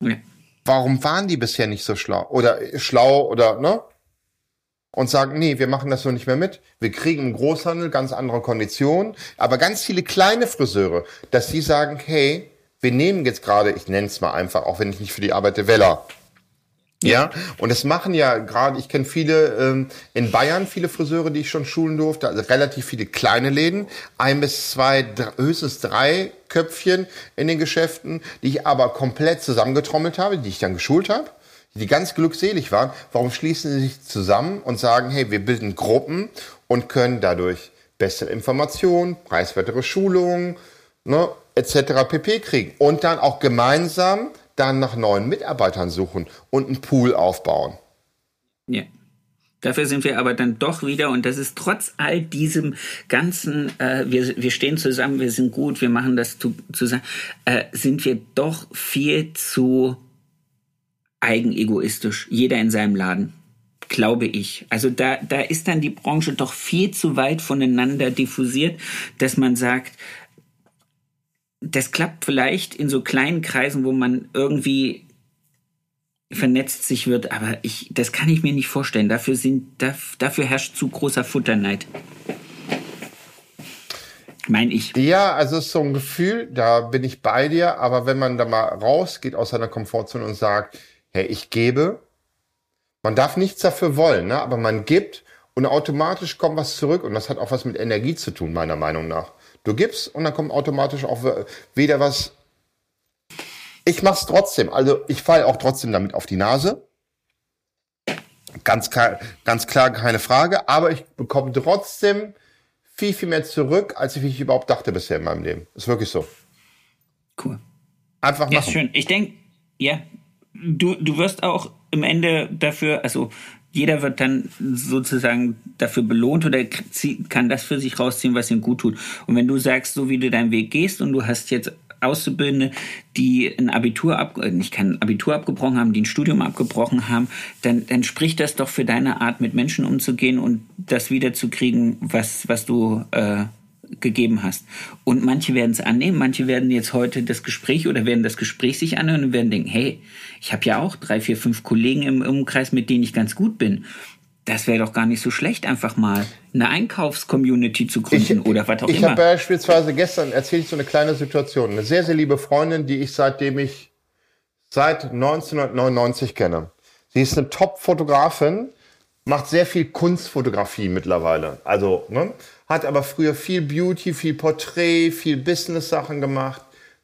Ja. Warum waren die bisher nicht so schlau? Oder schlau oder, ne? Und sagen, nee, wir machen das so nicht mehr mit. Wir kriegen im Großhandel ganz andere Konditionen. Aber ganz viele kleine Friseure, dass sie sagen, hey, wir nehmen jetzt gerade, ich nenne es mal einfach, auch wenn ich nicht für die Arbeit der Weller ja, und das machen ja gerade, ich kenne viele ähm, in Bayern, viele Friseure, die ich schon schulen durfte, also relativ viele kleine Läden, ein bis zwei, höchstens drei Köpfchen in den Geschäften, die ich aber komplett zusammengetrommelt habe, die ich dann geschult habe, die ganz glückselig waren. Warum schließen sie sich zusammen und sagen, hey, wir bilden Gruppen und können dadurch bessere Informationen, preiswertere Schulungen, ne, etc. pp kriegen und dann auch gemeinsam dann nach neuen Mitarbeitern suchen und einen Pool aufbauen. Ja. Dafür sind wir aber dann doch wieder, und das ist trotz all diesem ganzen, äh, wir, wir stehen zusammen, wir sind gut, wir machen das zu, zusammen, äh, sind wir doch viel zu eigenegoistisch, jeder in seinem Laden, glaube ich. Also da, da ist dann die Branche doch viel zu weit voneinander diffusiert, dass man sagt, das klappt vielleicht in so kleinen Kreisen, wo man irgendwie vernetzt sich wird, aber ich, das kann ich mir nicht vorstellen. Dafür, sind, dafür herrscht zu großer Futterneid. Mein ich. Ja, also ist so ein Gefühl, da bin ich bei dir, aber wenn man da mal rausgeht aus seiner Komfortzone und sagt, hey, ich gebe, man darf nichts dafür wollen, ne? aber man gibt und automatisch kommt was zurück und das hat auch was mit Energie zu tun, meiner Meinung nach. Du gibst und dann kommt automatisch auch wieder was. Ich mach's trotzdem, also ich falle auch trotzdem damit auf die Nase. Ganz klar, ganz klar, keine Frage, aber ich bekomme trotzdem viel, viel mehr zurück, als ich überhaupt dachte bisher in meinem Leben. Ist wirklich so. Cool. Einfach machen. Ja, schön. Ich denke, ja, du, du wirst auch im Ende dafür, also jeder wird dann sozusagen dafür belohnt oder kann das für sich rausziehen, was ihm gut tut. Und wenn du sagst, so wie du deinen Weg gehst und du hast jetzt Auszubildende, die ein Abitur ab, äh, nicht kein Abitur abgebrochen haben, die ein Studium abgebrochen haben, dann, dann spricht das doch für deine Art, mit Menschen umzugehen und das wiederzukriegen, was, was du äh, gegeben hast. Und manche werden es annehmen, manche werden jetzt heute das Gespräch oder werden das Gespräch sich anhören und werden denken, hey, ich habe ja auch drei, vier, fünf Kollegen im Umkreis, mit denen ich ganz gut bin. Das wäre doch gar nicht so schlecht, einfach mal eine Einkaufscommunity zu gründen ich, oder was auch ich immer. Ich habe beispielsweise gestern erzählt so eine kleine Situation. Eine sehr, sehr liebe Freundin, die ich seitdem ich seit 1999 kenne. Sie ist eine Top-Fotografin, macht sehr viel Kunstfotografie mittlerweile. Also, ne? Hat aber früher viel Beauty, viel Porträt, viel Business-Sachen gemacht.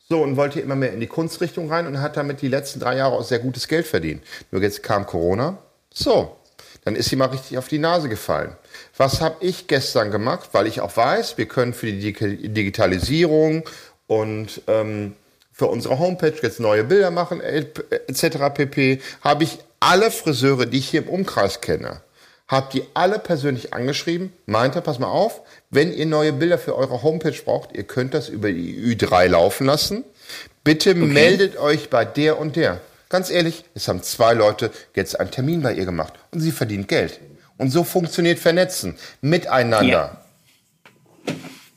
So, und wollte immer mehr in die Kunstrichtung rein und hat damit die letzten drei Jahre auch sehr gutes Geld verdient. Nur jetzt kam Corona. So, dann ist sie mal richtig auf die Nase gefallen. Was habe ich gestern gemacht? Weil ich auch weiß, wir können für die Digitalisierung und ähm, für unsere Homepage jetzt neue Bilder machen, etc. pp. Habe ich alle Friseure, die ich hier im Umkreis kenne, habe die alle persönlich angeschrieben, meinte, pass mal auf, wenn ihr neue Bilder für eure Homepage braucht, ihr könnt das über die Ü3 laufen lassen. Bitte okay. meldet euch bei der und der. Ganz ehrlich, es haben zwei Leute jetzt einen Termin bei ihr gemacht und sie verdient Geld. Und so funktioniert Vernetzen miteinander. Ja.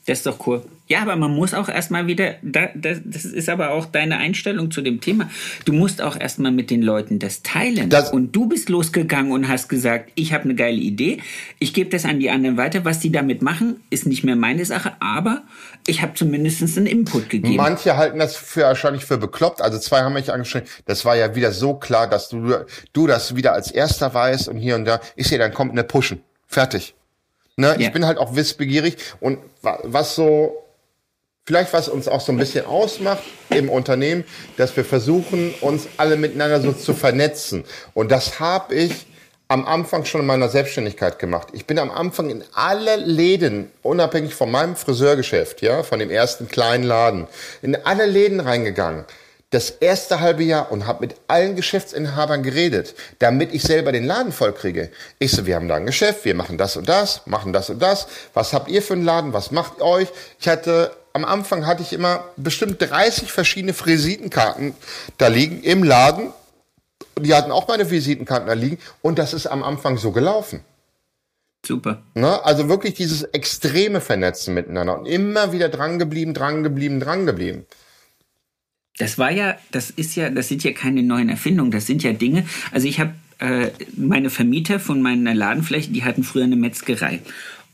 Das ist doch cool. Ja, aber man muss auch erstmal wieder, da, das, das ist aber auch deine Einstellung zu dem Thema. Du musst auch erstmal mit den Leuten das teilen. Das und du bist losgegangen und hast gesagt, ich habe eine geile Idee, ich gebe das an die anderen weiter. Was die damit machen, ist nicht mehr meine Sache, aber ich habe zumindest einen Input gegeben. Manche halten das für wahrscheinlich für bekloppt. Also zwei haben mich angeschrieben, das war ja wieder so klar, dass du, du das wieder als erster weißt und hier und da. Ich sehe, dann kommt eine Pushen. Fertig. Ne? Ja. Ich bin halt auch wissbegierig und was so vielleicht was uns auch so ein bisschen ausmacht im Unternehmen, dass wir versuchen, uns alle miteinander so zu vernetzen. Und das habe ich am Anfang schon in meiner Selbstständigkeit gemacht. Ich bin am Anfang in alle Läden, unabhängig von meinem Friseurgeschäft, ja, von dem ersten kleinen Laden, in alle Läden reingegangen. Das erste halbe Jahr und habe mit allen Geschäftsinhabern geredet, damit ich selber den Laden vollkriege. Ich so, wir haben da ein Geschäft, wir machen das und das, machen das und das. Was habt ihr für einen Laden? Was macht euch? Ich hatte am Anfang hatte ich immer bestimmt 30 verschiedene Visitenkarten da liegen im Laden. Die hatten auch meine Visitenkarten da liegen und das ist am Anfang so gelaufen. Super. Ne? Also wirklich dieses extreme Vernetzen miteinander und immer wieder dran geblieben, dran geblieben, dran geblieben. Das war ja, das ist ja, das sind ja keine neuen Erfindungen, das sind ja Dinge. Also ich habe äh, meine Vermieter von meiner Ladenfläche, die hatten früher eine Metzgerei.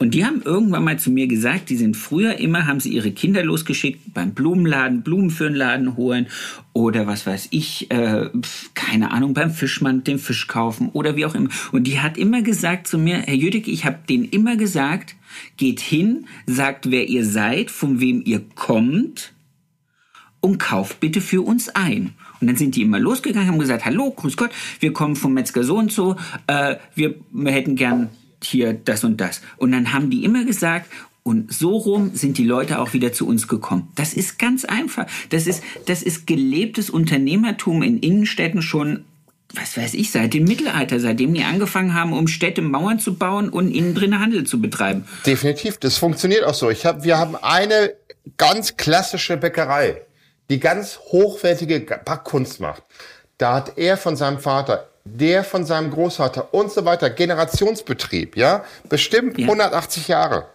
Und die haben irgendwann mal zu mir gesagt, die sind früher immer, haben sie ihre Kinder losgeschickt beim Blumenladen, Blumen für den Laden holen oder was weiß ich, äh, keine Ahnung, beim Fischmann den Fisch kaufen oder wie auch immer. Und die hat immer gesagt zu mir, Herr Jüdicke, ich habe denen immer gesagt, geht hin, sagt, wer ihr seid, von wem ihr kommt und kauft bitte für uns ein. Und dann sind die immer losgegangen, haben gesagt, hallo, grüß Gott, wir kommen vom Metzger so und so, äh, wir, wir hätten gern hier das und das. Und dann haben die immer gesagt, und so rum sind die Leute auch wieder zu uns gekommen. Das ist ganz einfach. Das ist, das ist gelebtes Unternehmertum in Innenstädten schon, was weiß ich, seit dem Mittelalter, seitdem die angefangen haben, um Städte Mauern zu bauen und innen drin Handel zu betreiben. Definitiv, das funktioniert auch so. Ich hab, wir haben eine ganz klassische Bäckerei, die ganz hochwertige Backkunst macht. Da hat er von seinem Vater der von seinem Großvater und so weiter, Generationsbetrieb, ja, bestimmt ja. 180 Jahre.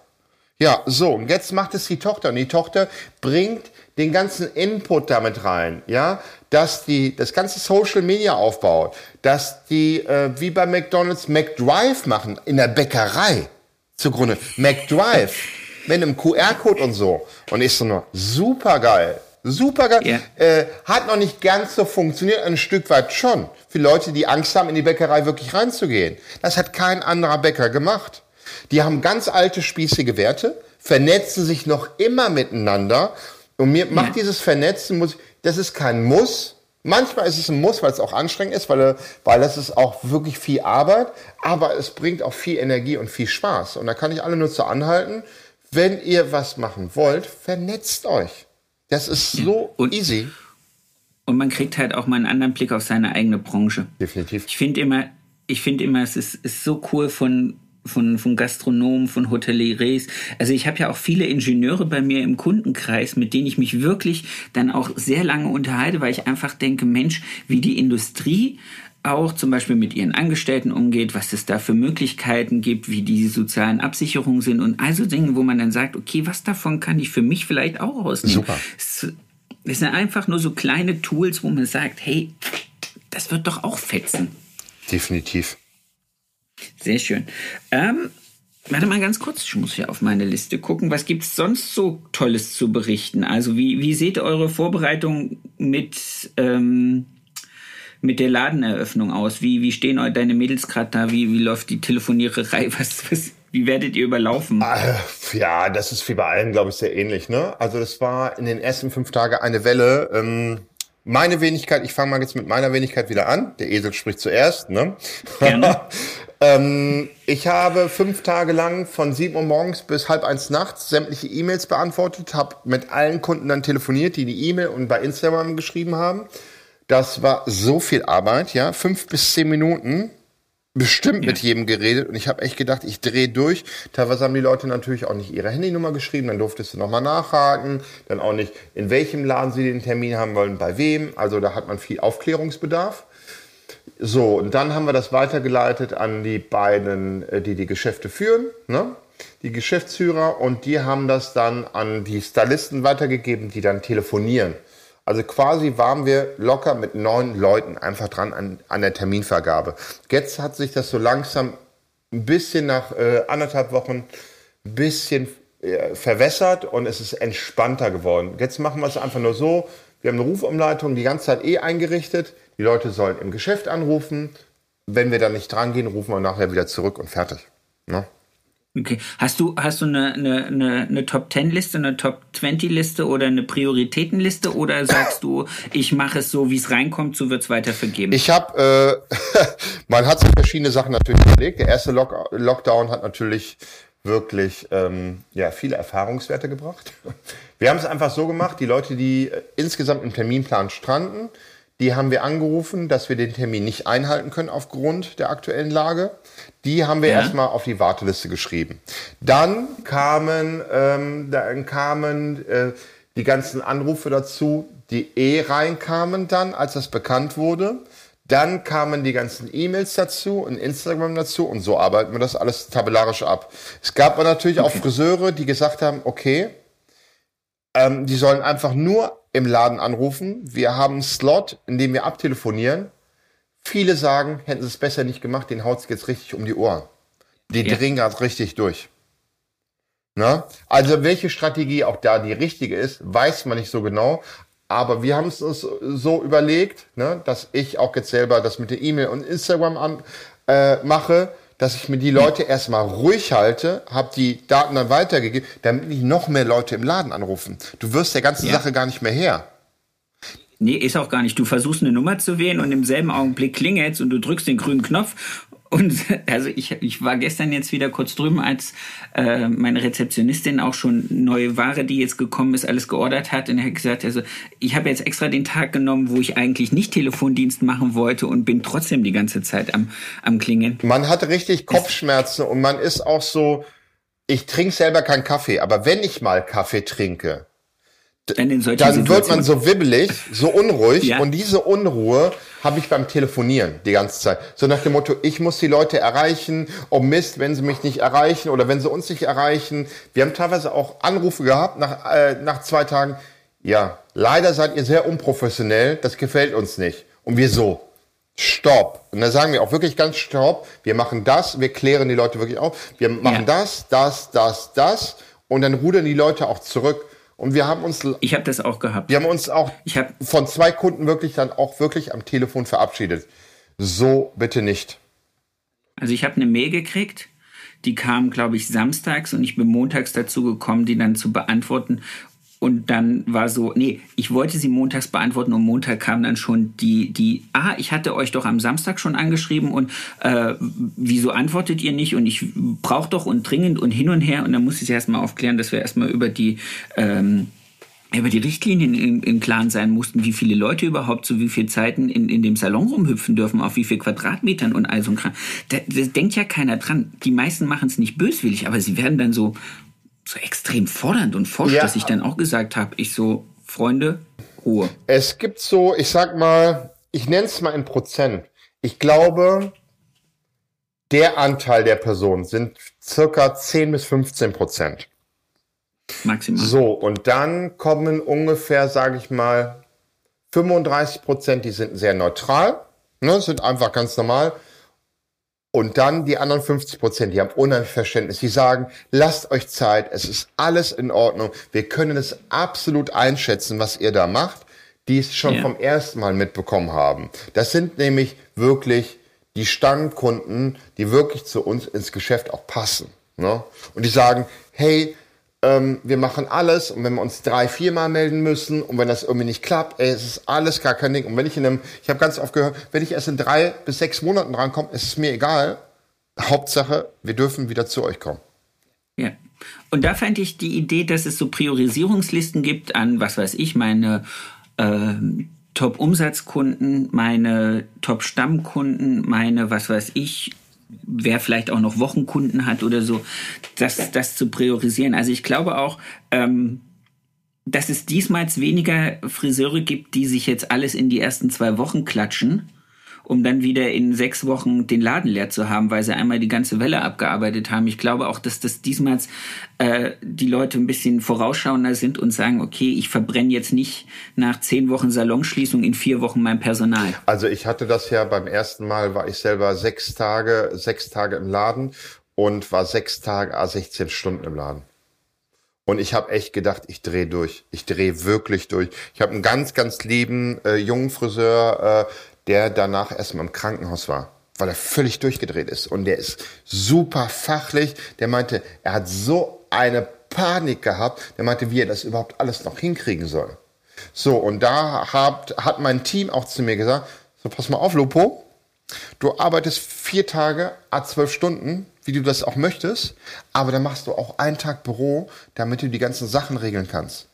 Ja, so, und jetzt macht es die Tochter und die Tochter bringt den ganzen Input damit rein, ja, dass die das ganze Social Media aufbaut, dass die äh, wie bei McDonald's McDrive machen in der Bäckerei zugrunde. McDrive. mit einem QR-Code und so. Und ich so nur, super geil. Super geil. Ja. Äh, hat noch nicht ganz so funktioniert, ein Stück weit schon. Für Leute, die Angst haben, in die Bäckerei wirklich reinzugehen. Das hat kein anderer Bäcker gemacht. Die haben ganz alte, spießige Werte, vernetzen sich noch immer miteinander. Und mir macht dieses Vernetzen, muss, das ist kein Muss. Manchmal ist es ein Muss, weil es auch anstrengend ist, weil, weil das ist auch wirklich viel Arbeit. Aber es bringt auch viel Energie und viel Spaß. Und da kann ich alle nur zu anhalten. Wenn ihr was machen wollt, vernetzt euch. Das ist so Und- easy. Und man kriegt halt auch mal einen anderen Blick auf seine eigene Branche. Definitiv. Ich finde immer, ich finde immer, es ist, ist so cool von, von, von Gastronomen, von Hoteliers. Also ich habe ja auch viele Ingenieure bei mir im Kundenkreis, mit denen ich mich wirklich dann auch sehr lange unterhalte, weil ich einfach denke, Mensch, wie die Industrie auch zum Beispiel mit ihren Angestellten umgeht, was es da für Möglichkeiten gibt, wie die sozialen Absicherungen sind und also Dinge, wo man dann sagt, okay, was davon kann ich für mich vielleicht auch rausnehmen. Super. Es, es sind einfach nur so kleine Tools, wo man sagt, hey, das wird doch auch fetzen. Definitiv. Sehr schön. Ähm, warte mal ganz kurz, ich muss hier auf meine Liste gucken. Was gibt's sonst so Tolles zu berichten? Also wie, wie seht ihr eure Vorbereitung mit, ähm, mit der Ladeneröffnung aus? Wie, wie stehen euch deine Mädels gerade da? Wie, wie läuft die Telefoniererei? Was, was, wie werdet ihr überlaufen? Äh, Ja, das ist wie bei allen, glaube ich, sehr ähnlich. Ne? Also das war in den ersten fünf Tagen eine Welle. Ähm, meine Wenigkeit, ich fange mal jetzt mit meiner Wenigkeit wieder an. Der Esel spricht zuerst. Ne? Gerne. ähm, ich habe fünf Tage lang von 7 Uhr morgens bis halb eins nachts sämtliche E-Mails beantwortet, habe mit allen Kunden dann telefoniert, die die E-Mail und bei Instagram geschrieben haben. Das war so viel Arbeit, ja, fünf bis zehn Minuten bestimmt mit jedem geredet und ich habe echt gedacht, ich drehe durch. Teilweise haben die Leute natürlich auch nicht ihre Handynummer geschrieben, dann durftest du nochmal nachhaken, dann auch nicht, in welchem Laden sie den Termin haben wollen, bei wem. Also da hat man viel Aufklärungsbedarf. So, und dann haben wir das weitergeleitet an die beiden, äh, die die Geschäfte führen, ne? die Geschäftsführer, und die haben das dann an die Stylisten weitergegeben, die dann telefonieren. Also quasi waren wir locker mit neun Leuten einfach dran an, an der Terminvergabe. Jetzt hat sich das so langsam ein bisschen nach äh, anderthalb Wochen ein bisschen äh, verwässert und es ist entspannter geworden. Jetzt machen wir es einfach nur so, wir haben eine Rufumleitung die ganze Zeit eh eingerichtet. Die Leute sollen im Geschäft anrufen. Wenn wir da nicht dran gehen, rufen wir nachher wieder zurück und fertig. Ne? Okay. Hast du, hast du eine, eine, eine, eine Top 10 Liste, eine Top 20 Liste oder eine Prioritätenliste oder sagst du, ich mache es so, wie es reinkommt, so wird es weiter vergeben? Ich habe, äh, man hat sich verschiedene Sachen natürlich überlegt. Der erste Lock Lockdown hat natürlich wirklich ähm, ja, viele Erfahrungswerte gebracht. Wir haben es einfach so gemacht, die Leute, die äh, insgesamt im Terminplan stranden, die haben wir angerufen, dass wir den Termin nicht einhalten können aufgrund der aktuellen Lage. Die haben wir Ja. erstmal auf die Warteliste geschrieben. Dann kamen, ähm, dann kamen äh, die ganzen Anrufe dazu, die eh reinkamen dann, als das bekannt wurde. Dann kamen die ganzen E-Mails dazu und Instagram dazu und so arbeiten wir das alles tabellarisch ab. Es gab aber natürlich auch Friseure, die gesagt haben, okay, ähm, die sollen einfach nur im Laden anrufen. Wir haben einen Slot, in dem wir abtelefonieren. Viele sagen, hätten sie es besser nicht gemacht, den haut's jetzt richtig um die Ohren. Die Ja. drehen gerade richtig durch. Na? Also welche Strategie auch da die richtige ist, weiß man nicht so genau. Aber wir haben es uns so überlegt, ne, dass ich auch jetzt selber das mit der E-Mail und Instagram an, äh, mache, dass ich mir die Leute erstmal ruhig halte, habe die Daten dann weitergegeben, damit nicht noch mehr Leute im Laden anrufen. Du wirst der ganzen Ja. Sache gar nicht mehr her. Nee, ist auch gar nicht. Du versuchst eine Nummer zu wählen und im selben Augenblick klingelt's und du drückst den grünen Knopf. Und also ich, ich war gestern jetzt wieder kurz drüben, als äh, meine Rezeptionistin auch schon neue Ware, die jetzt gekommen ist, alles geordert hat. Und er hat gesagt, also ich habe jetzt extra den Tag genommen, wo ich eigentlich nicht Telefondienst machen wollte und bin trotzdem die ganze Zeit am, am Klingeln. Man hat richtig Kopfschmerzen und man ist auch so, ich trinke selber keinen Kaffee, aber wenn ich mal Kaffee trinke, Dann, wird man so wibbelig, so unruhig Ja. und diese Unruhe habe ich beim Telefonieren die ganze Zeit. So nach dem Motto, ich muss die Leute erreichen, oh Mist, wenn sie mich nicht erreichen oder wenn sie uns nicht erreichen. Wir haben teilweise auch Anrufe gehabt nach, äh, nach zwei Tagen. Ja, leider seid ihr sehr unprofessionell, das gefällt uns nicht. Und wir so, Stopp. Und da sagen wir auch wirklich ganz Stopp. Wir machen das, wir klären die Leute wirklich auf. Wir machen Ja. das, das, das, das. und dann rudern die Leute auch zurück. Und wir haben uns. Ich habe das auch gehabt. Wir haben uns auch ich hab, von zwei Kunden wirklich dann auch wirklich am Telefon verabschiedet. So bitte nicht. Also ich habe eine Mail gekriegt, die kam, glaube ich, samstags und ich bin montags dazu gekommen, die dann zu beantworten. Und dann war so, nee, ich wollte sie montags beantworten und Montag kam dann schon die, die, ah, ich hatte euch doch am Samstag schon angeschrieben und äh, wieso antwortet ihr nicht? Und ich brauche doch und dringend und hin und her. Und dann musste ich erstmal aufklären, dass wir erstmal über die ähm, über die Richtlinien im, im Klaren sein mussten, wie viele Leute überhaupt zu wie viel Zeiten in, in dem Salon rumhüpfen dürfen, auf wie viel Quadratmetern und all so ein Kram. Da, da denkt ja keiner dran. Die meisten machen es nicht böswillig, aber sie werden dann so, so extrem fordernd und forsch, ja. dass ich dann auch gesagt habe, ich so, Freunde, Ruhe. Es gibt so, ich sag mal, ich nenne es mal in Prozent. Ich glaube, der Anteil der Personen sind circa 10 bis 15 Prozent. Maximal. So, und dann kommen ungefähr, sage ich mal, 35 Prozent, die sind sehr neutral, ne, sind einfach ganz normal. Und dann die anderen 50 Prozent, die haben unheimlich Verständnis. Die sagen, lasst euch Zeit, es ist alles in Ordnung. Wir können es absolut einschätzen, was ihr da macht, die es schon ja. vom ersten Mal mitbekommen haben. Das sind nämlich wirklich die Stammkunden, die wirklich zu uns ins Geschäft auch passen. Ne? Und die sagen, hey, ähm, wir machen alles und wenn wir uns drei, viermal melden müssen und wenn das irgendwie nicht klappt, ey, es ist alles gar kein Ding. Und wenn ich in einem, ich habe ganz oft gehört, wenn ich erst in drei bis sechs Monaten rankomme, ist es mir egal. Hauptsache, wir dürfen wieder zu euch kommen. Ja. Und da fand ich die Idee, dass es so Priorisierungslisten gibt an, was weiß ich, meine äh, Top-Umsatzkunden, meine Top-Stammkunden, meine, was weiß ich, wer vielleicht auch noch Wochenkunden hat oder so, das, das zu priorisieren. Also ich glaube auch, ähm, dass es diesmal weniger Friseure gibt, die sich jetzt alles in die ersten zwei Wochen klatschen um dann wieder in sechs Wochen den Laden leer zu haben, weil sie einmal die ganze Welle abgearbeitet haben. Ich glaube auch, dass das diesmal äh, die Leute ein bisschen vorausschauender sind und sagen, okay, ich verbrenne jetzt nicht nach zehn Wochen Salonschließung in vier Wochen mein Personal. Also ich hatte das ja beim ersten Mal, war ich selber sechs Tage, sechs Tage im Laden und war sechs Tage, a 16 Stunden im Laden. Und ich habe echt gedacht, ich drehe durch. Ich drehe wirklich durch. Ich habe einen ganz, ganz lieben äh, jungen Friseur, äh, der danach erstmal im Krankenhaus war, weil er völlig durchgedreht ist. Und der ist super fachlich. Der meinte, er hat so eine Panik gehabt. Der meinte, wie er das überhaupt alles noch hinkriegen soll. So, und da hat, hat mein Team auch zu mir gesagt, so pass mal auf, Lupo, du arbeitest vier Tage, a zwölf Stunden, wie du das auch möchtest, aber dann machst du auch einen Tag Büro, damit du die ganzen Sachen regeln kannst.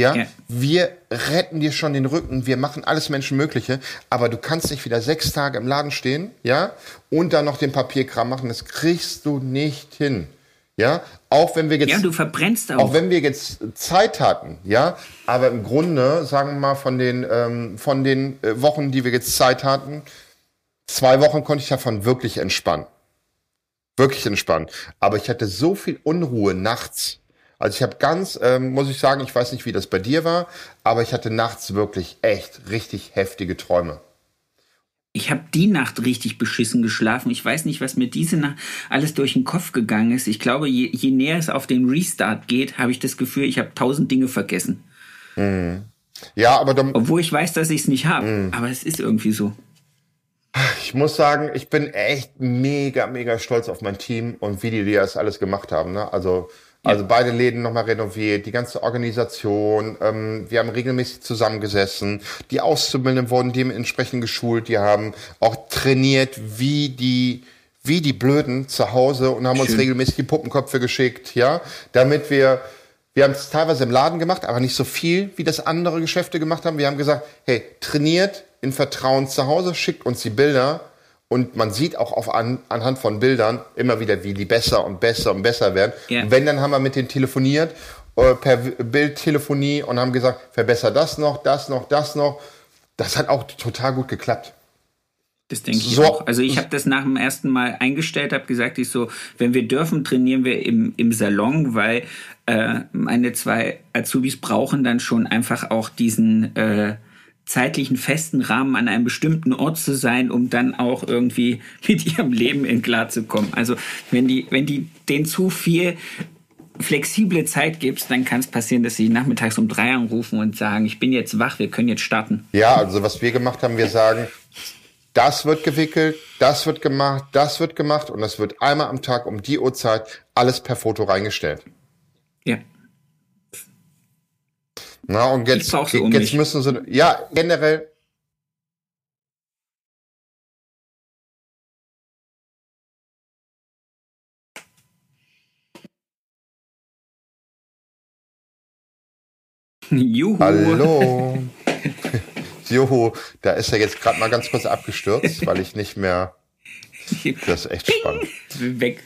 Ja? ja? wir retten dir schon den Rücken, wir machen alles Menschenmögliche, aber du kannst nicht wieder sechs Tage im Laden stehen, ja, und dann noch den Papierkram machen, das kriegst du nicht hin. Ja, auch wenn wir jetzt. Ja, du verbrennst auch. Auch wenn wir jetzt Zeit hatten, ja, aber im Grunde, sagen wir mal, von den, ähm, von den äh, Wochen, die wir jetzt Zeit hatten, zwei Wochen konnte ich davon wirklich entspannen. Wirklich entspannen. Aber ich hatte so viel Unruhe nachts, also ich habe ganz, ähm, muss ich sagen, ich weiß nicht, wie das bei dir war, aber ich hatte nachts wirklich echt richtig heftige Träume. Ich habe die Nacht richtig beschissen geschlafen. Ich weiß nicht, was mir diese Nacht alles durch den Kopf gegangen ist. Ich glaube, je, je näher es auf den Restart geht, habe ich das Gefühl, ich habe tausend Dinge vergessen. Mhm. Ja, aber dann, obwohl ich weiß, dass ich es nicht habe, mhm. aber es ist irgendwie so. Ich muss sagen, ich bin echt mega, mega stolz auf mein Team und wie die das alles gemacht haben. Ne? Also also beide Läden nochmal renoviert, die ganze Organisation. Ähm, wir haben regelmäßig zusammengesessen. Die Auszubildenden wurden dementsprechend geschult. Die haben auch trainiert, wie die wie die Blöden zu Hause und haben Schön. uns regelmäßig die Puppenköpfe geschickt, ja, damit wir wir haben es teilweise im Laden gemacht, aber nicht so viel, wie das andere Geschäfte gemacht haben. Wir haben gesagt, hey, trainiert in Vertrauen zu Hause, schickt uns die Bilder und man sieht auch auf an, anhand von Bildern immer wieder, wie die besser und besser und besser werden. Yeah. Und wenn, dann haben wir mit denen telefoniert, äh, per Bildtelefonie und haben gesagt, verbessere das noch, das noch, das noch. Das hat auch total gut geklappt. Das denke ich so. auch. Also ich habe das nach dem ersten Mal eingestellt, habe gesagt, ich so, wenn wir dürfen, trainieren wir im, im Salon, weil äh, meine zwei Azubis brauchen dann schon einfach auch diesen äh, zeitlichen festen Rahmen an einem bestimmten Ort zu sein, um dann auch irgendwie mit ihrem Leben in klar zu kommen. Also wenn die, wenn die den zu viel flexible Zeit gibst, dann kann es passieren, dass sie nachmittags um drei anrufen und sagen, ich bin jetzt wach, wir können jetzt starten. Ja, also was wir gemacht haben, wir sagen, das wird gewickelt, das wird gemacht, das wird gemacht und das wird einmal am Tag um die Uhrzeit alles per Foto reingestellt. Ja. Na, und jetzt, um jetzt müssen sie, ja, generell, Juhu. Hallo. Juhu, da ist er jetzt gerade mal ganz kurz abgestürzt, weil ich nicht mehr. Das ist echt spannend. Weg.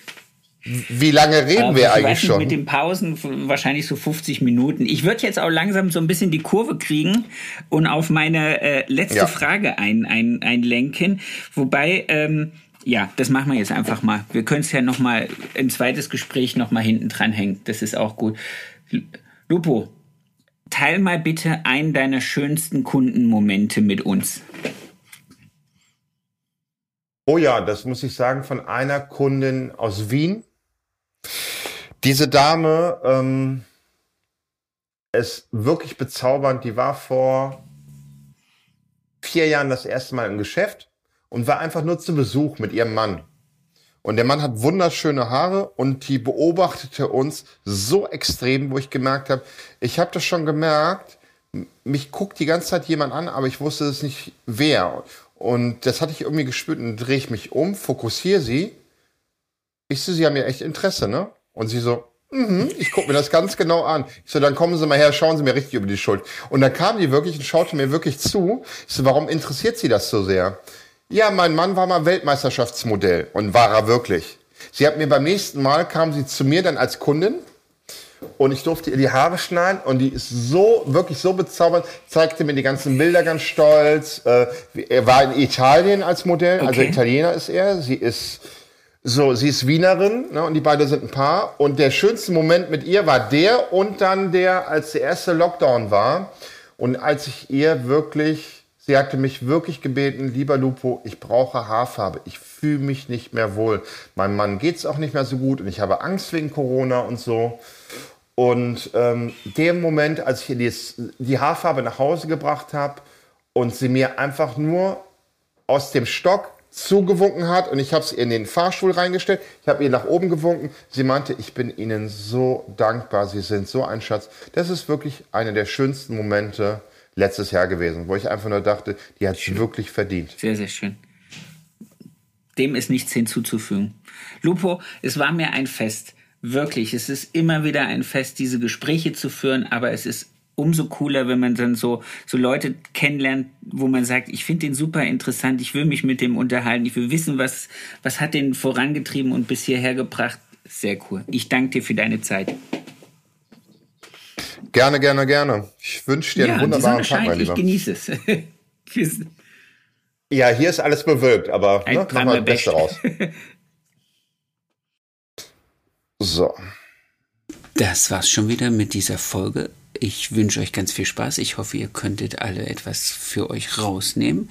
Wie lange reden Aber wir eigentlich schon? Mit den Pausen wahrscheinlich so 50 Minuten. Ich würde jetzt auch langsam so ein bisschen die Kurve kriegen und auf meine äh, letzte ja. Frage ein, ein, einlenken. Wobei, ähm, ja, das machen wir jetzt einfach mal. Wir können es ja noch mal ein zweites Gespräch noch mal hinten dran hängen. Das ist auch gut. Lupo, teil mal bitte einen deiner schönsten Kundenmomente mit uns. Oh ja, das muss ich sagen von einer Kundin aus Wien. Diese Dame ähm, ist wirklich bezaubernd. Die war vor vier Jahren das erste Mal im Geschäft und war einfach nur zu Besuch mit ihrem Mann. Und der Mann hat wunderschöne Haare und die beobachtete uns so extrem, wo ich gemerkt habe, ich habe das schon gemerkt, mich guckt die ganze Zeit jemand an, aber ich wusste es nicht wer. Und das hatte ich irgendwie gespürt und drehe ich mich um, fokussiere sie. Ich so, sie haben ja echt Interesse, ne? Und sie so, mhm, ich gucke mir das ganz genau an. Ich so, dann kommen Sie mal her, schauen Sie mir richtig über die Schuld. Und dann kam die wirklich und schaute mir wirklich zu. Ich so, warum interessiert Sie das so sehr? Ja, mein Mann war mal Weltmeisterschaftsmodell und war er wirklich. Sie hat mir beim nächsten Mal, kam sie zu mir dann als Kundin und ich durfte ihr die Haare schneiden und die ist so, wirklich so bezaubernd, zeigte mir die ganzen Bilder ganz stolz. Äh, er war in Italien als Modell, also okay. also Italiener ist er. Sie ist so, sie ist Wienerin ne, und die beiden sind ein Paar. Und der schönste Moment mit ihr war der und dann der, als der erste Lockdown war. Und als ich ihr wirklich Sie hatte mich wirklich gebeten, lieber Lupo, ich brauche Haarfarbe. Ich fühle mich nicht mehr wohl. Meinem Mann geht es auch nicht mehr so gut und ich habe Angst wegen Corona und so. Und ähm, der Moment, als ich ihr die, die Haarfarbe nach Hause gebracht habe und sie mir einfach nur aus dem Stock zugewunken hat und ich habe sie in den Fahrstuhl reingestellt. Ich habe ihr nach oben gewunken. Sie meinte, ich bin Ihnen so dankbar. Sie sind so ein Schatz. Das ist wirklich einer der schönsten Momente, letztes Jahr gewesen, wo ich einfach nur dachte, die hat es wirklich verdient. Sehr, sehr schön. Dem ist nichts hinzuzufügen. Lupo, es war mir ein Fest. Wirklich, es ist immer wieder ein Fest, diese Gespräche zu führen, aber es ist umso cooler, wenn man dann so, so Leute kennenlernt, wo man sagt, ich finde den super interessant, ich will mich mit dem unterhalten, ich will wissen, was, was hat den vorangetrieben und bis hierher gebracht. Sehr cool. Ich danke dir für deine Zeit. Gerne, gerne, gerne. Ich wünsche dir ja, einen wunderbaren die Sonne Tag, mein Lieber. Ich genieße es. ja, hier ist alles bewölkt, aber ne, machen wir das Beste raus. so. Das war's schon wieder mit dieser Folge. Ich wünsche euch ganz viel Spaß. Ich hoffe, ihr könntet alle etwas für euch rausnehmen.